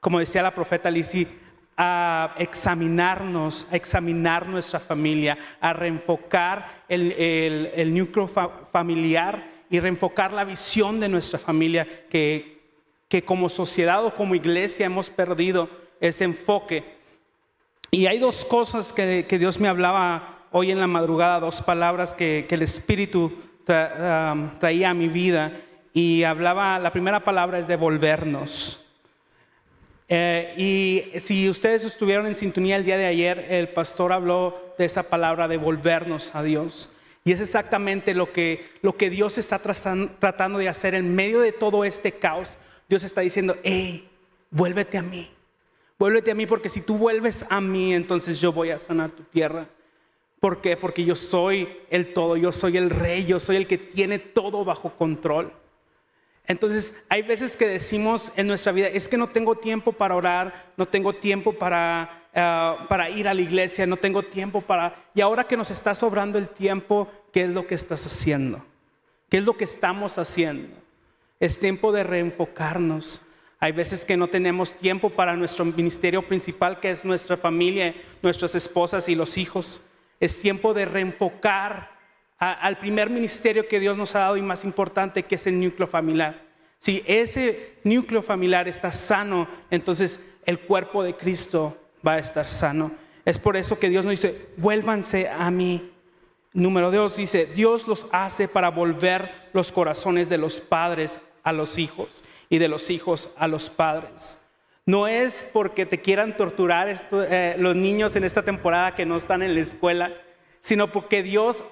Speaker 5: como decía la profeta Lisi, a examinarnos, a examinar nuestra familia, a reenfocar el, el, núcleo familiar y reenfocar la visión de nuestra familia que, que como sociedad o como iglesia hemos perdido ese enfoque. Y hay dos cosas que, Dios me hablaba hoy en la madrugada, dos palabras que, el Espíritu traía a mi vida. Y hablaba, la primera palabra es devolvernos. Eh, y si ustedes estuvieron en sintonía el día de ayer, el pastor habló de esa palabra de volvernos a Dios. Y es exactamente lo que, lo que Dios está tratando de hacer en medio de todo este caos. Dios está diciendo, hey, vuélvete a mí, Vuélvete a mí porque si tú vuelves a mí, entonces yo voy a sanar tu tierra. ¿Por qué? Porque yo soy el todo, yo soy el rey, yo soy el que tiene todo bajo control. Entonces, hay veces que decimos en nuestra vida, es que no tengo tiempo para orar, no tengo tiempo para, eh, para ir a la iglesia, no tengo tiempo para... Y ahora que nos está sobrando el tiempo, ¿qué es lo que estás haciendo? ¿Qué es lo que estamos haciendo? Es tiempo de reenfocarnos. Hay veces que no tenemos tiempo para nuestro ministerio principal, que es nuestra familia, nuestras esposas y los hijos. Es tiempo de reenfocar al primer ministerio que Dios nos ha dado y más importante, que es el núcleo familiar. Si ese núcleo familiar está sano, entonces el cuerpo de Cristo va a estar sano. Es por eso que Dios nos dice, vuélvanse a mí. Número dos dice, Dios los hace para volver los corazones de los padres a los hijos y de los hijos a los padres. No es porque te quieran torturar eh, los niños en esta temporada que no están en la escuela, sino porque Dios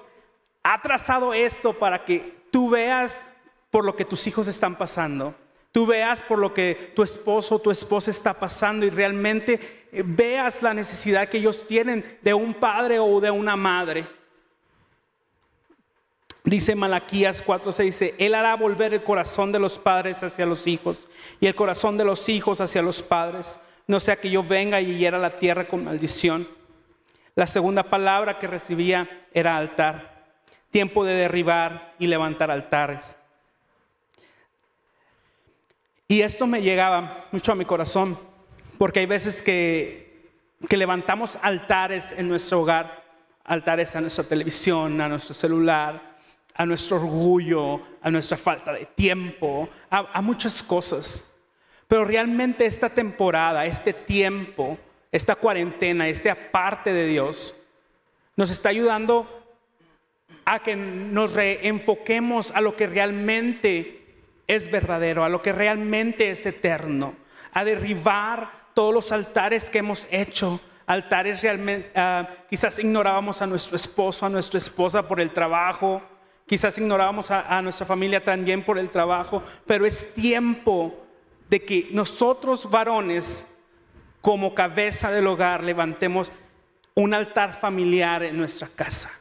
Speaker 5: ha trazado esto para que tú veas por lo que tus hijos están pasando. Tú veas por lo que tu esposo o tu esposa está pasando y realmente eh, veas la necesidad que ellos tienen de un padre o de una madre. Dice Malaquías 4:6, dice, Él hará volver el corazón de los padres hacia los hijos y el corazón de los hijos hacia los padres, no sea que yo venga y hiera la tierra con maldición. La segunda palabra que recibía era altar, tiempo de derribar y levantar altares. Y esto me llegaba mucho a mi corazón, porque hay veces que, que levantamos altares en nuestro hogar, altares a nuestra televisión, a nuestro celular, a nuestro orgullo, a nuestra falta de tiempo, a, muchas cosas. Pero realmente esta temporada, este tiempo, esta cuarentena, este aparte de Dios, nos está ayudando a que nos reenfoquemos a lo que realmente es verdadero, a lo que realmente es eterno, a derribar todos los altares que hemos hecho, altares realmente, ah, quizás ignorábamos a nuestro esposo, a nuestra esposa por el trabajo, Quizás ignorábamos a, nuestra familia también por el trabajo, pero es tiempo de que nosotros varones, como cabeza del hogar, levantemos un altar familiar en nuestra casa.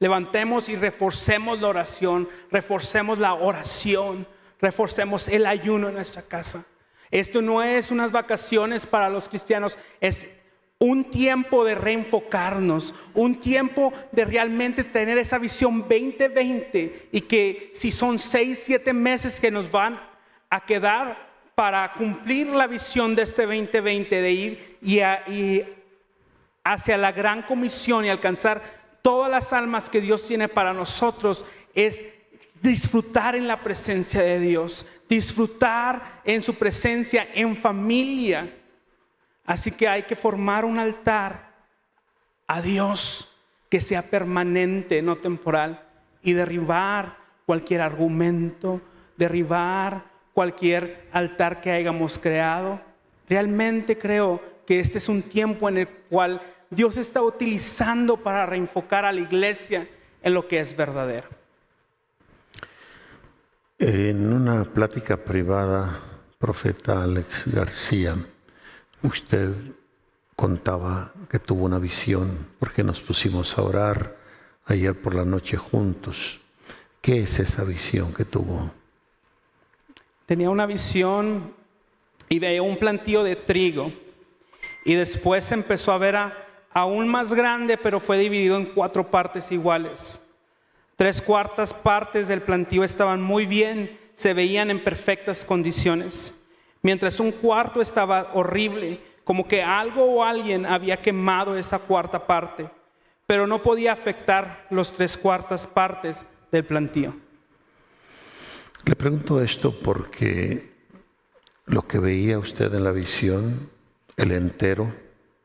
Speaker 5: Levantemos y reforcemos la oración, reforcemos la oración, reforcemos el ayuno en nuestra casa. Esto no es unas vacaciones para los cristianos, es un tiempo de reenfocarnos, un tiempo de realmente tener esa visión 2020 y que si son seis, siete meses que nos van a quedar para cumplir la visión de este 2020, de ir y hacia la gran comisión y alcanzar todas las almas que Dios tiene para nosotros, es disfrutar en la presencia de Dios, disfrutar en su presencia en familia Así que hay que formar un altar a Dios que sea permanente, no temporal, y derribar cualquier argumento, derribar cualquier altar que hayamos creado. Realmente creo que este es un tiempo en el cual Dios está utilizando para reenfocar a la iglesia en lo que es verdadero.
Speaker 2: En una plática privada, profeta Alex García, Usted contaba que tuvo una visión porque nos pusimos a orar ayer por la noche juntos. ¿Qué es esa visión que tuvo?
Speaker 5: Tenía una visión y veía un plantío de trigo y después empezó a ver aún más grande, pero fue dividido en cuatro partes iguales. Tres cuartas partes del plantío estaban muy bien, se veían en perfectas condiciones mientras un cuarto estaba horrible, como que algo o alguien había quemado esa cuarta parte, pero no podía afectar los tres cuartas partes del plantío.
Speaker 2: Le pregunto esto porque lo que veía usted en la visión, el entero,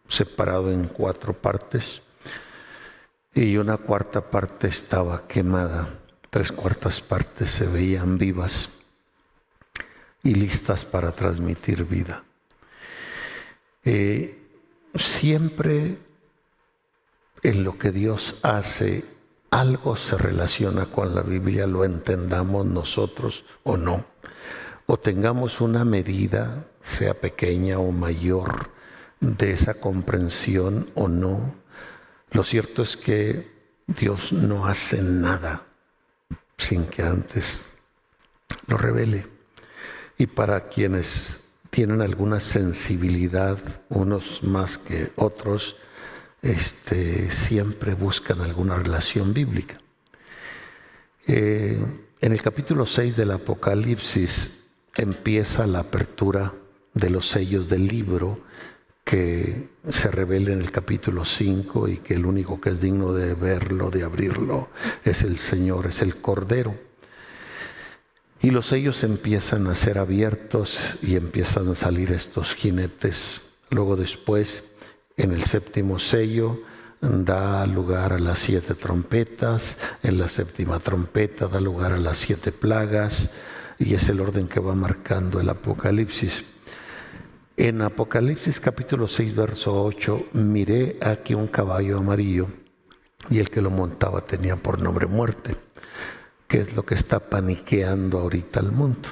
Speaker 2: separado en cuatro partes, y una cuarta parte estaba quemada, tres cuartas partes se veían vivas y listas para transmitir vida. Eh, siempre en lo que Dios hace, algo se relaciona con la Biblia, lo entendamos nosotros o no, o tengamos una medida, sea pequeña o mayor, de esa comprensión o no. Lo cierto es que Dios no hace nada sin que antes lo revele. Y para quienes tienen alguna sensibilidad, unos más que otros, este, siempre buscan alguna relación bíblica. Eh, en el capítulo 6 del Apocalipsis empieza la apertura de los sellos del libro que se revela en el capítulo 5 y que el único que es digno de verlo, de abrirlo, es el Señor, es el Cordero. Y los sellos empiezan a ser abiertos y empiezan a salir estos jinetes. Luego después, en el séptimo sello, da lugar a las siete trompetas, en la séptima trompeta da lugar a las siete plagas, y es el orden que va marcando el Apocalipsis. En Apocalipsis capítulo 6, verso 8, miré aquí un caballo amarillo y el que lo montaba tenía por nombre muerte, que es lo que está paniqueando ahorita al mundo.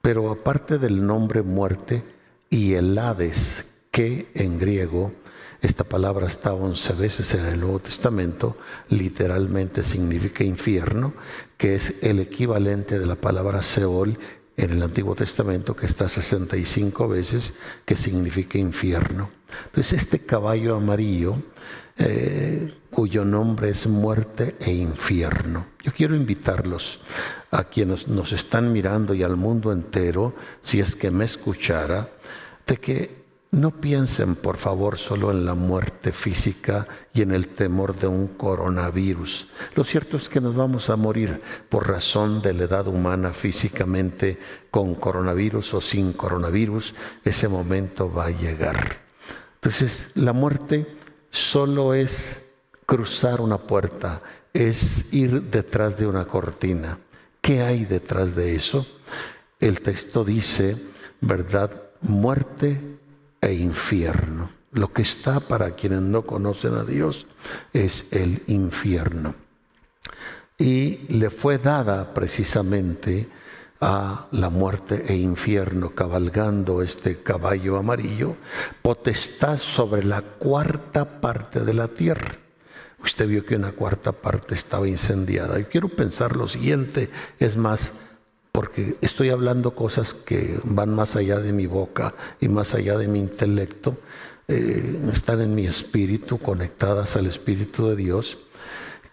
Speaker 2: Pero aparte del nombre muerte y el Hades, que en griego esta palabra está once veces en el Nuevo Testamento, literalmente significa infierno, que es el equivalente de la palabra Seol en el Antiguo Testamento, que está 65 veces, que significa infierno. Entonces este caballo amarillo, eh, cuyo nombre es muerte e infierno. Yo quiero invitarlos a quienes nos están mirando y al mundo entero, si es que me escuchara, de que no piensen, por favor, solo en la muerte física y en el temor de un coronavirus. Lo cierto es que nos vamos a morir por razón de la edad humana físicamente, con coronavirus o sin coronavirus. Ese momento va a llegar. Entonces, la muerte solo es cruzar una puerta, es ir detrás de una cortina. ¿Qué hay detrás de eso? El texto dice, ¿verdad? Muerte e infierno. Lo que está para quienes no conocen a Dios es el infierno. Y le fue dada precisamente a la muerte e infierno, cabalgando este caballo amarillo, potestad sobre la cuarta parte de la tierra. Usted vio que una cuarta parte estaba incendiada. Yo quiero pensar lo siguiente, es más, porque estoy hablando cosas que van más allá de mi boca y más allá de mi intelecto, eh, están en mi espíritu, conectadas al Espíritu de Dios,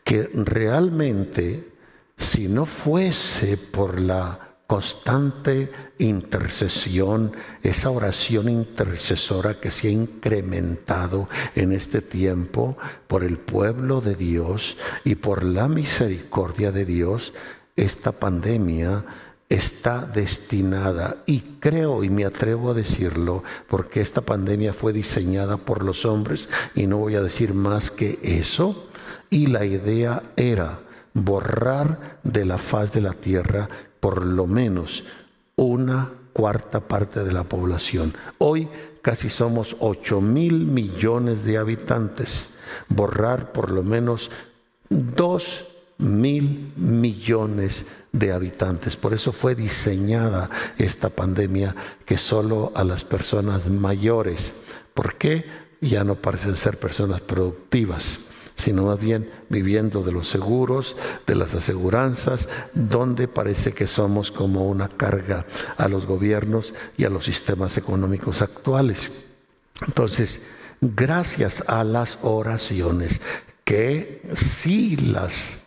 Speaker 2: que realmente si no fuese por la constante intercesión, esa oración intercesora que se ha incrementado en este tiempo por el pueblo de Dios y por la misericordia de Dios, esta pandemia está destinada, y creo y me atrevo a decirlo, porque esta pandemia fue diseñada por los hombres, y no voy a decir más que eso, y la idea era borrar de la faz de la tierra por lo menos una cuarta parte de la población. Hoy casi somos 8 mil millones de habitantes. Borrar por lo menos dos mil millones de habitantes. Por eso fue diseñada esta pandemia que solo a las personas mayores, ¿por qué? Ya no parecen ser personas productivas, sino más bien viviendo de los seguros, de las aseguranzas, donde parece que somos como una carga a los gobiernos y a los sistemas económicos actuales. Entonces, gracias a las oraciones que sí las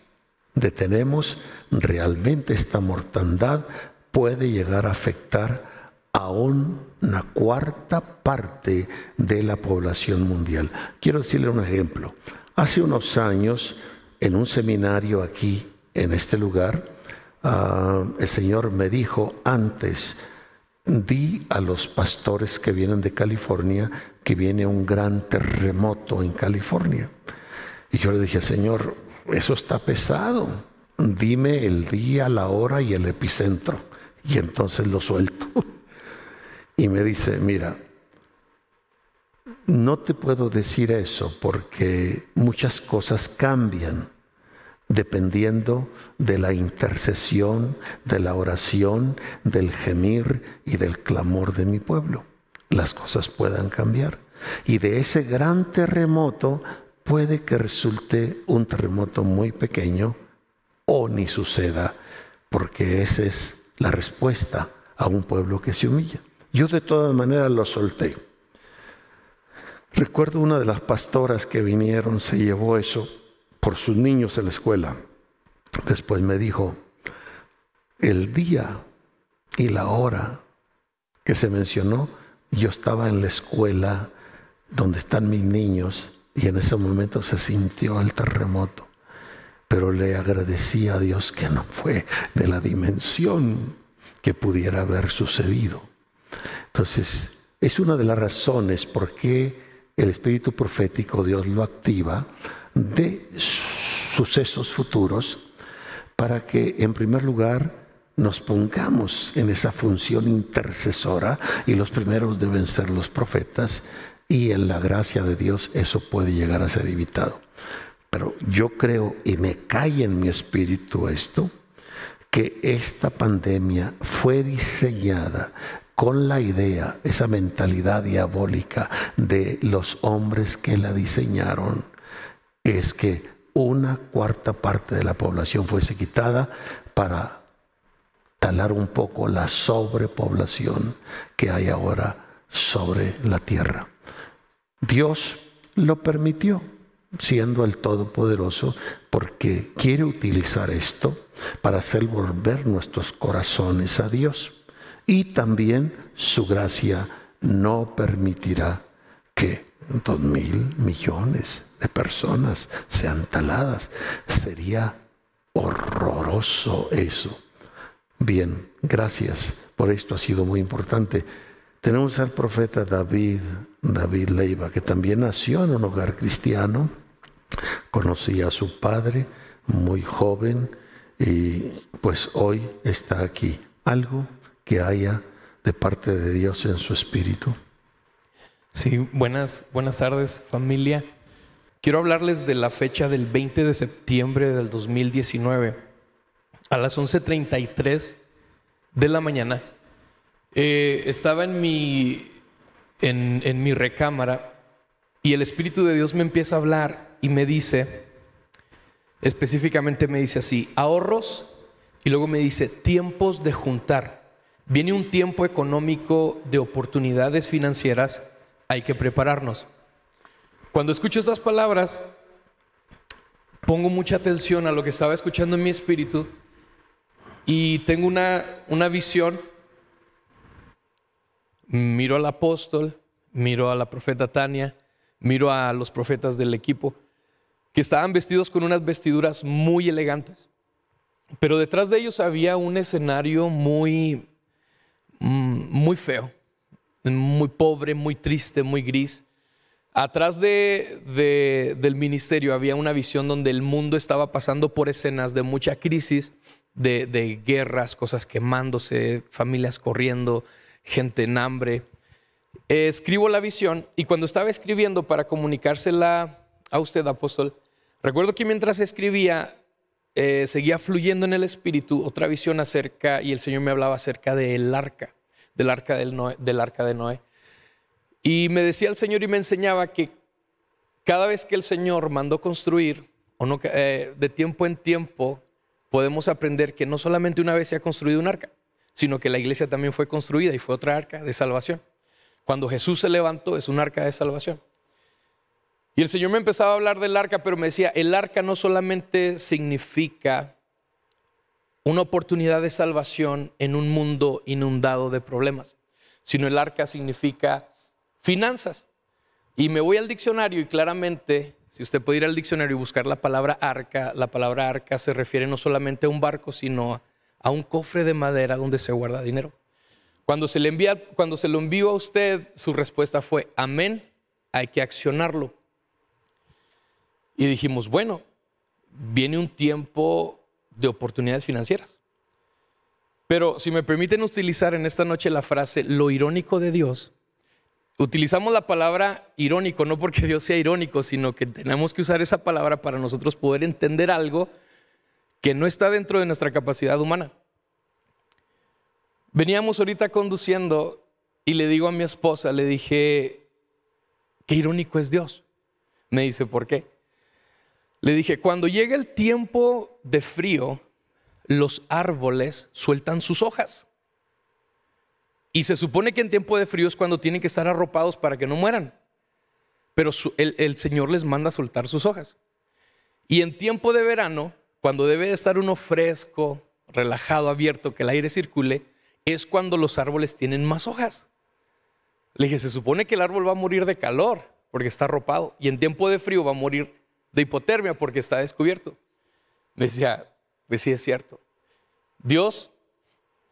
Speaker 2: detenemos, realmente esta mortandad puede llegar a afectar a una cuarta parte de la población mundial. Quiero decirle un ejemplo. Hace unos años, en un seminario aquí, en este lugar, ah, el Señor me dijo antes, di a los pastores que vienen de California que viene un gran terremoto en California. Y yo le dije, Señor, eso está pesado. Dime el día, la hora y el epicentro. Y entonces lo suelto. *laughs* Y me dice, mira, no te puedo decir eso porque muchas cosas cambian dependiendo de la intercesión, de la oración, del gemir y del clamor de mi pueblo. Las cosas puedan cambiar. Y de ese gran terremoto puede que resulte un terremoto muy pequeño o ni suceda, porque esa es la respuesta a un pueblo que se humilla. Yo de todas maneras lo solté. Recuerdo una de las pastoras que vinieron, se llevó eso por sus niños en la escuela. Después me dijo, el día y la hora que se mencionó, yo estaba en la escuela donde están mis niños y en ese momento se sintió el terremoto. Pero le agradecí a Dios que no fue de la dimensión que pudiera haber sucedido. Entonces, es una de las razones por qué el espíritu profético Dios lo activa de sucesos futuros para que en primer lugar nos pongamos en esa función intercesora y los primeros deben ser los profetas y en la gracia de Dios eso puede llegar a ser evitado. Pero yo creo y me cae en mi espíritu esto, que esta pandemia fue diseñada con la idea, esa mentalidad diabólica de los hombres que la diseñaron, es que una cuarta parte de la población fuese quitada para talar un poco la sobrepoblación que hay ahora sobre la tierra. Dios lo permitió, siendo el Todopoderoso, porque quiere utilizar esto para hacer volver nuestros corazones a Dios. Y también su gracia no permitirá que dos mil millones de personas sean taladas. Sería horroroso eso. Bien, gracias por esto, ha sido muy importante. Tenemos al profeta David, David Leiva, que también nació en un hogar cristiano, conocía a su padre muy joven y pues hoy está aquí. Algo que haya de parte de Dios en su espíritu.
Speaker 6: Sí, buenas, buenas tardes familia. Quiero hablarles de la fecha del 20 de septiembre del 2019 a las 11.33 de la mañana, eh, estaba en mi, en, en mi recámara y el Espíritu de Dios me empieza a hablar y me dice, específicamente me dice así, ahorros y luego me dice tiempos de juntar. Viene un tiempo económico de oportunidades financieras, hay que prepararnos. Cuando escucho estas palabras, pongo mucha atención a lo que estaba escuchando en mi espíritu y tengo una, una visión, miro al apóstol, miro a la profeta Tania, miro a los profetas del equipo, que estaban vestidos con unas vestiduras muy elegantes. Pero detrás de ellos había un escenario muy, muy feo, muy pobre, muy triste, muy gris. Atrás de, de, del ministerio había una visión donde el mundo estaba pasando por escenas de mucha crisis de, guerras, cosas quemándose, familias corriendo, gente en hambre. escribo la visión y cuando estaba escribiendo para comunicársela a usted, apóstol, recuerdo que mientras escribía, eh, seguía fluyendo en el espíritu otra visión acerca, y el Señor me hablaba acerca del arca, del arca, del, del arca de Noé. Y me decía el Señor y me enseñaba que cada vez que el Señor mandó construir, o no, eh, de tiempo en tiempo, podemos aprender que no solamente una vez se ha construido un arca, sino que la iglesia también fue construida y fue otra arca de salvación. Cuando Jesús se levantó es un arca de salvación. Y el Señor me empezaba a hablar del arca, pero me decía, el arca no solamente significa una oportunidad de salvación en un mundo inundado de problemas, sino el arca significa finanzas. Y me voy al diccionario y claramente si usted puede ir al diccionario y buscar la palabra arca, la palabra arca se refiere no solamente a un barco, sino a un cofre de madera donde se guarda dinero. Cuando se le cuando se lo envió a usted, su respuesta fue amén, hay que accionarlo. Y dijimos, bueno, viene un tiempo de oportunidades financieras. Pero si me permiten utilizar en esta noche la frase lo irónico de Dios, Utilizamos la palabra irónico no porque Dios sea irónico, sino que tenemos que usar esa palabra para nosotros poder entender algo que no está dentro de nuestra capacidad humana. Veníamos ahorita conduciendo y le digo a mi esposa, le dije, Qué irónico es Dios. Me dice, ¿por qué? Le dije, cuando llega el tiempo de frío, los árboles sueltan sus hojas. Y se supone que en tiempo de frío es cuando tienen que estar arropados para que no mueran. Pero el, el Señor les manda soltar sus hojas. Y en tiempo de verano, cuando debe de estar uno fresco, relajado, abierto, que el aire circule, es cuando los árboles tienen más hojas. Le dije, se supone que el árbol va a morir de calor porque está arropado y en tiempo de frío va a morir de hipotermia porque está descubierto. Me decía, pues sí es cierto. Dios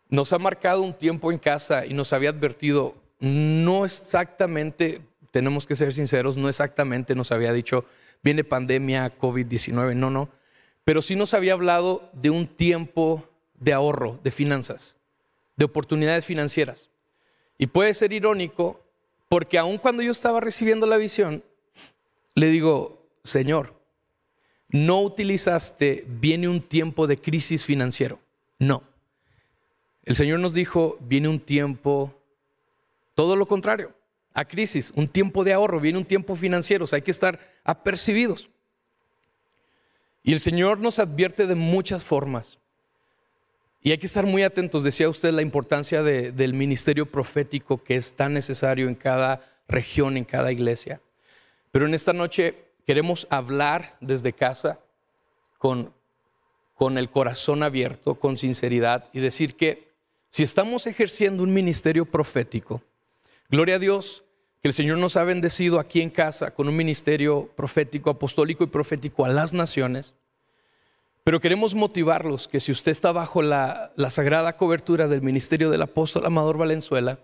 Speaker 6: nos ha marcado un tiempo en casa y nos había advertido, no exactamente, tenemos que ser sinceros, no exactamente nos había dicho, viene pandemia, COVID-19, no, no, pero sí nos había hablado de un tiempo de ahorro, de finanzas, de oportunidades financieras. Y puede ser irónico porque aun cuando yo estaba recibiendo la visión, le digo, Señor, no utilizaste, viene un tiempo de crisis financiero. No. El Señor nos dijo, viene un tiempo, todo lo contrario, a crisis, un tiempo de ahorro, viene un tiempo financiero, hay que estar apercibidos. Y el Señor nos advierte de muchas formas. Y hay que estar muy atentos, decía usted, la importancia del ministerio profético que es tan necesario en cada región, en cada iglesia. Pero en esta noche queremos hablar desde casa con, con el corazón abierto, con sinceridad y decir que si estamos ejerciendo un ministerio profético, gloria a Dios que el Señor nos ha bendecido aquí en casa con un ministerio profético, apostólico y profético a las naciones. Pero queremos motivarlos que si usted está bajo la, sagrada cobertura del ministerio del apóstol Amador Valenzuela,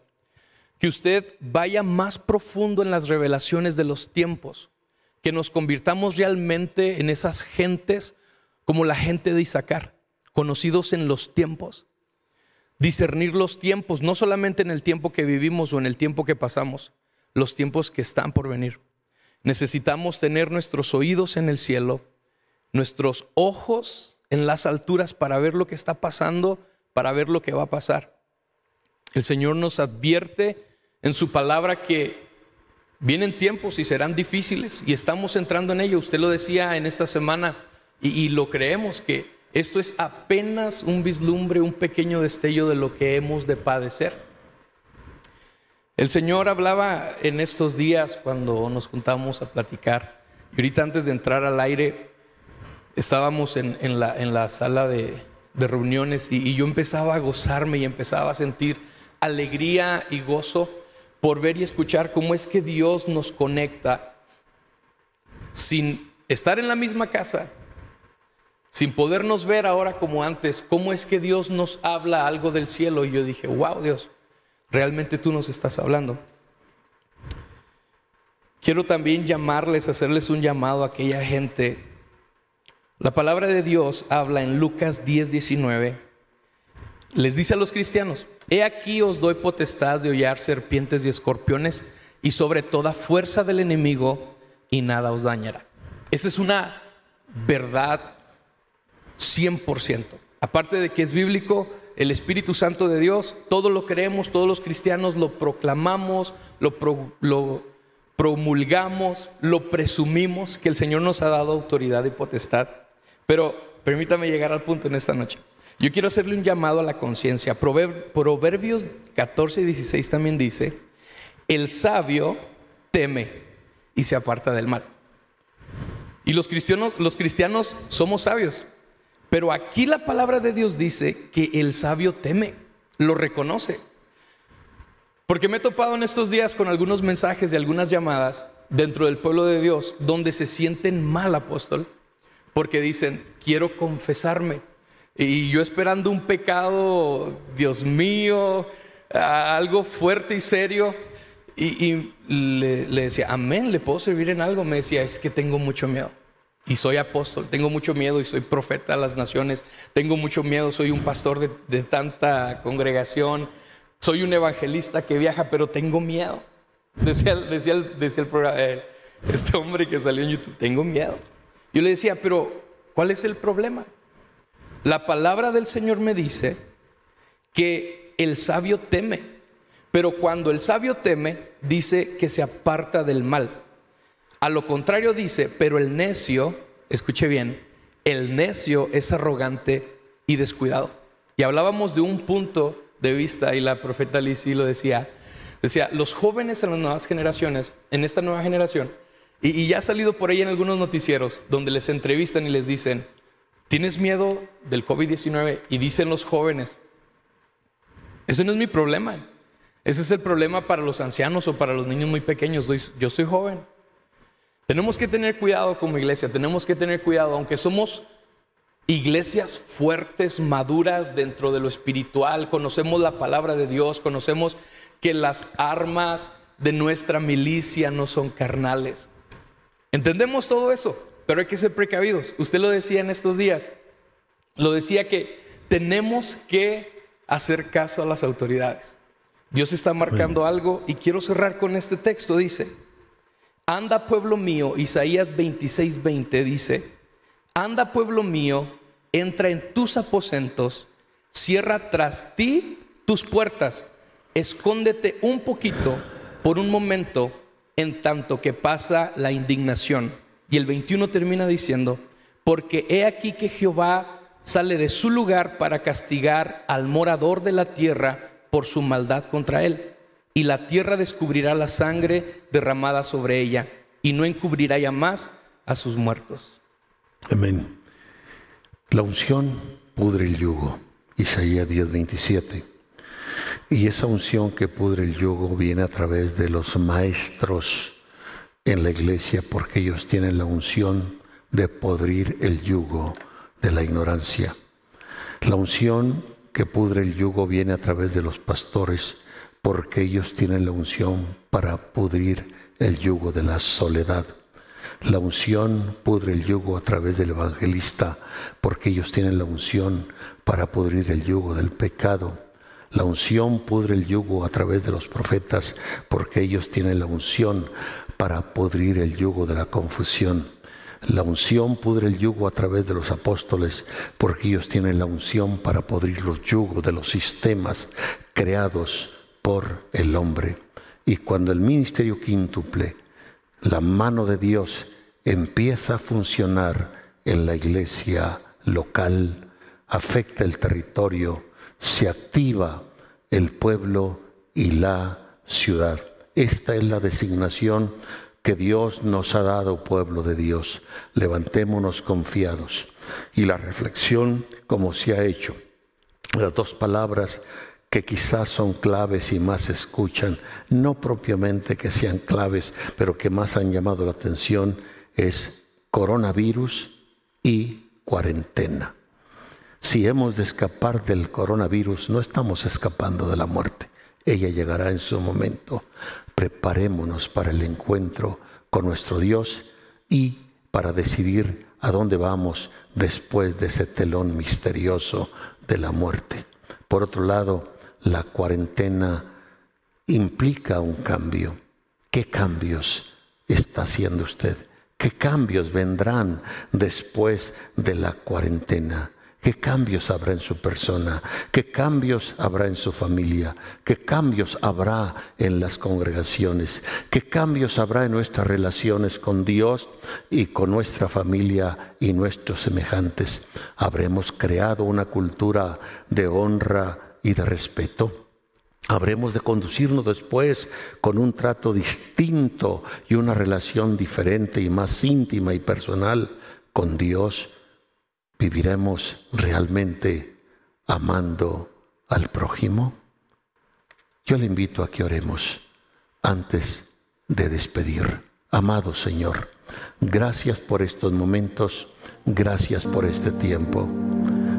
Speaker 6: que usted vaya más profundo en las revelaciones de los tiempos, que nos convirtamos realmente en esas gentes como la gente de Isaacar, conocidos en los tiempos. Discernir los tiempos, no solamente en el tiempo que vivimos o en el tiempo que pasamos, los tiempos que están por venir. Necesitamos tener nuestros oídos en el cielo nuestros ojos en las alturas para ver lo que está pasando, para ver lo que va a pasar. El Señor nos advierte en su palabra que vienen tiempos y serán difíciles y estamos entrando en ello. Usted lo decía en esta semana y, lo creemos que esto es apenas un vislumbre, un pequeño destello de lo que hemos de padecer. El Señor hablaba en estos días cuando nos juntamos a platicar y ahorita antes de entrar al aire estábamos en, la, en la, sala de, reuniones y, yo empezaba a gozarme y empezaba a sentir alegría y gozo por ver y escuchar cómo es que Dios nos conecta sin estar en la misma casa, sin podernos ver ahora como antes, cómo es que Dios nos habla algo del cielo. Y yo dije, wow Dios, realmente tú nos estás hablando. Quiero también llamarles, hacerles un llamado a aquella gente la palabra de Dios habla en Lucas 10, 19. Les dice a los cristianos, he aquí os doy potestad de hollar serpientes y escorpiones y sobre toda fuerza del enemigo y nada os dañará. Esa es una verdad 100%. Aparte de que es bíblico, el Espíritu Santo de Dios, todo lo creemos, todos los cristianos lo proclamamos, lo promulgamos, lo presumimos, que el Señor nos ha dado autoridad y potestad pero permítame llegar al punto en esta noche. Yo quiero hacerle un llamado a la conciencia. Proverbios 14 y 16 también dice, el sabio teme y se aparta del mal. Y los cristianos, somos sabios. Pero aquí la palabra de Dios dice que el sabio teme, lo reconoce. Porque me he topado en estos días con algunos mensajes y algunas llamadas dentro del pueblo de Dios donde se sienten mal, apóstol, porque dicen, quiero confesarme. Y yo esperando un pecado, Dios mío, algo fuerte y serio. Y, le, decía, amén, ¿le puedo servir en algo? Me decía, es que tengo mucho miedo. Y soy apóstol, tengo mucho miedo y soy profeta de las naciones. Tengo mucho miedo, soy un pastor de, tanta congregación. Soy un evangelista que viaja, pero tengo miedo. Decía, decía, decía el, este hombre que salió en YouTube, tengo miedo. Yo le decía, pero ¿cuál es el problema? La palabra del Señor me dice que el sabio teme, pero cuando el sabio teme, dice que se aparta del mal. A lo contrario dice, pero el necio, escuche bien, el necio es arrogante y descuidado. Y hablábamos de un punto de vista y la profeta Lisi lo decía, decía, los jóvenes en las nuevas generaciones, en esta nueva generación, y, y ya ha salido por ahí en algunos noticieros donde les entrevistan y les dicen, ¿tienes miedo del COVID-19? Y dicen los jóvenes, ese no es mi problema. Ese es el problema para los ancianos o para los niños muy pequeños. Yo soy joven. Tenemos que tener cuidado como iglesia, tenemos que tener cuidado, aunque somos iglesias fuertes, maduras dentro de lo espiritual, conocemos la palabra de Dios, conocemos que las armas de nuestra milicia no son carnales. Entendemos todo eso, pero hay que ser precavidos. Usted lo decía en estos días, lo decía que tenemos que hacer caso a las autoridades. Dios está marcando algo y quiero cerrar con este texto. Dice, anda pueblo mío, Isaías 26, 20 dice, anda pueblo mío, entra en tus aposentos, cierra tras ti tus puertas, escóndete un poquito por un momento en tanto que pasa la indignación. Y el 21 termina diciendo, porque he aquí que Jehová sale de su lugar para castigar al morador de la tierra por su maldad contra él. Y la tierra descubrirá la sangre derramada sobre ella y no encubrirá ya más a sus muertos.
Speaker 2: Amén. La unción pudre el yugo. Isaías 10:27. Y esa unción que pudre el yugo viene a través de los maestros en la iglesia porque ellos tienen la unción de podrir el yugo de la ignorancia. La unción que pudre el yugo viene a través de los pastores, porque ellos tienen la unción para pudrir el yugo de la soledad. La unción pudre el yugo a través del evangelista, porque ellos tienen la unción para pudrir el yugo del pecado. La unción pudre el yugo a través de los profetas, porque ellos tienen la unción para pudrir el yugo de la confusión. La unción pudre el yugo a través de los apóstoles, porque ellos tienen la unción para pudrir los yugos de los sistemas creados por el hombre. Y cuando el ministerio quíntuple, la mano de Dios empieza a funcionar en la iglesia local, afecta el territorio, se activa el pueblo y la ciudad. Esta es la designación que Dios nos ha dado, pueblo de Dios. Levantémonos confiados. Y la reflexión, como se ha hecho, las dos palabras que quizás son claves y más escuchan, no propiamente que sean claves, pero que más han llamado la atención, es coronavirus y cuarentena. Si hemos de escapar del coronavirus, no estamos escapando de la muerte. Ella llegará en su momento preparémonos para el encuentro con nuestro Dios y para decidir a dónde vamos después de ese telón misterioso de la muerte. Por otro lado, la cuarentena implica un cambio. ¿Qué cambios está haciendo usted? ¿Qué cambios vendrán después de la cuarentena? ¿Qué cambios habrá en su persona? ¿Qué cambios habrá en su familia? ¿Qué cambios habrá en las congregaciones? ¿Qué cambios habrá en nuestras relaciones con Dios y con nuestra familia y nuestros semejantes? ¿Habremos creado una cultura de honra y de respeto? Habremos de conducirnos después con un trato distinto y una relación diferente y más íntima y personal con Dios ¿Viviremos realmente amando al prójimo? Yo le invito a que oremos antes de despedir. Amado Señor, gracias por estos momentos, gracias por este tiempo.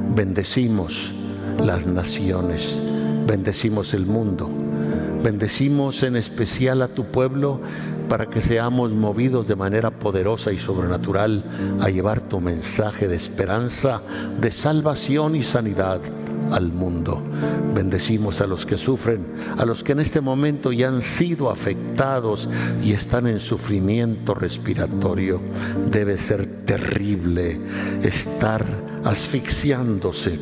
Speaker 2: Bendecimos las naciones, bendecimos el mundo, bendecimos en especial a tu pueblo para que seamos movidos de manera poderosa y sobrenatural a llevar tu mensaje de esperanza, de salvación y sanidad al mundo. Bendecimos a los que sufren, a los que en este momento ya han sido afectados y están en sufrimiento respiratorio. Debe ser terrible estar asfixiándose,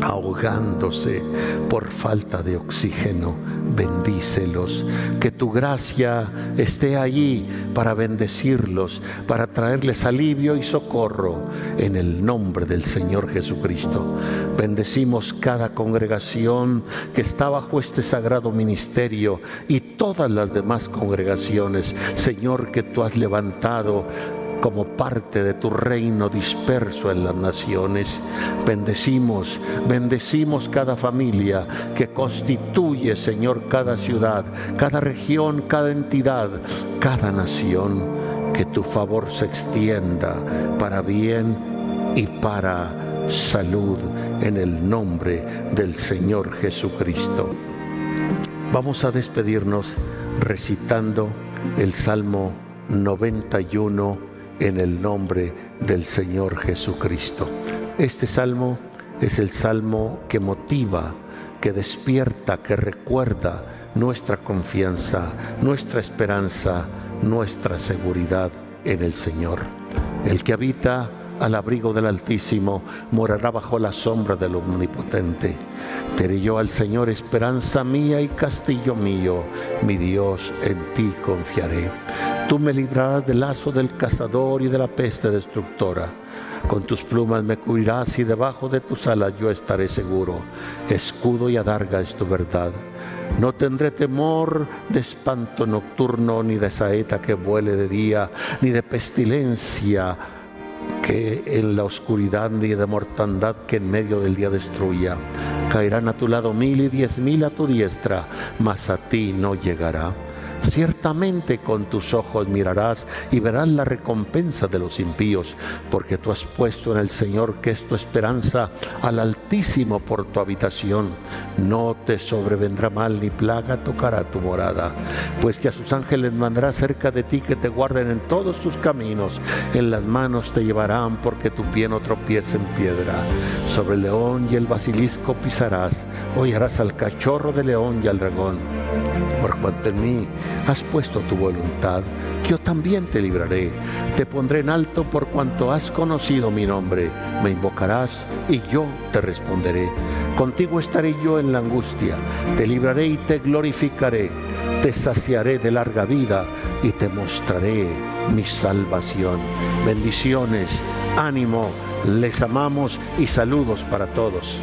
Speaker 2: ahogándose por falta de oxígeno bendícelos. Que tu gracia esté allí para bendecirlos, para traerles alivio y socorro en el nombre del Señor Jesucristo. Bendecimos cada congregación que está bajo este sagrado ministerio y todas las demás congregaciones, Señor, que tú has levantado como parte de tu reino disperso en las naciones. Bendecimos, bendecimos cada familia que constituye, Señor, cada ciudad, cada región, cada entidad, cada nación. Que tu favor se extienda para bien y para salud en el nombre del Señor Jesucristo. Vamos a despedirnos recitando el Salmo 91 en el nombre del Señor Jesucristo. Este salmo es el salmo que motiva, que despierta, que recuerda nuestra confianza, nuestra esperanza, nuestra seguridad en el Señor. El que habita al abrigo del Altísimo morará bajo la sombra del Omnipotente. Teré yo al Señor esperanza mía y castillo mío, mi Dios, en ti confiaré. Tú me librarás del lazo del cazador y de la peste destructora. Con tus plumas me cubrirás y debajo de tus alas yo estaré seguro. Escudo y adarga es tu verdad. No tendré temor de espanto nocturno, ni de saeta que vuele de día, ni de pestilencia que en la oscuridad, ni de mortandad que en medio del día destruya. Caerán a tu lado mil y diez mil a tu diestra, mas a ti no llegará. Ciertamente con tus ojos mirarás y verás la recompensa de los impíos, porque tú has puesto en el Señor, que es tu esperanza, al Altísimo por tu habitación. No te sobrevendrá mal ni plaga tocará tu morada, pues que a sus ángeles mandará cerca de ti que te guarden en todos tus caminos. En las manos te llevarán porque tu pie no tropiece en piedra. Sobre el león y el basilisco pisarás, hollarás al cachorro de león y al dragón por cuanto en mí has puesto tu voluntad, yo también te libraré. Te pondré en alto por cuanto has conocido mi nombre. Me invocarás y yo te responderé. Contigo estaré yo en la angustia. Te libraré y te glorificaré. Te saciaré de larga vida y te mostraré mi salvación. Bendiciones, ánimo, les amamos y saludos para todos.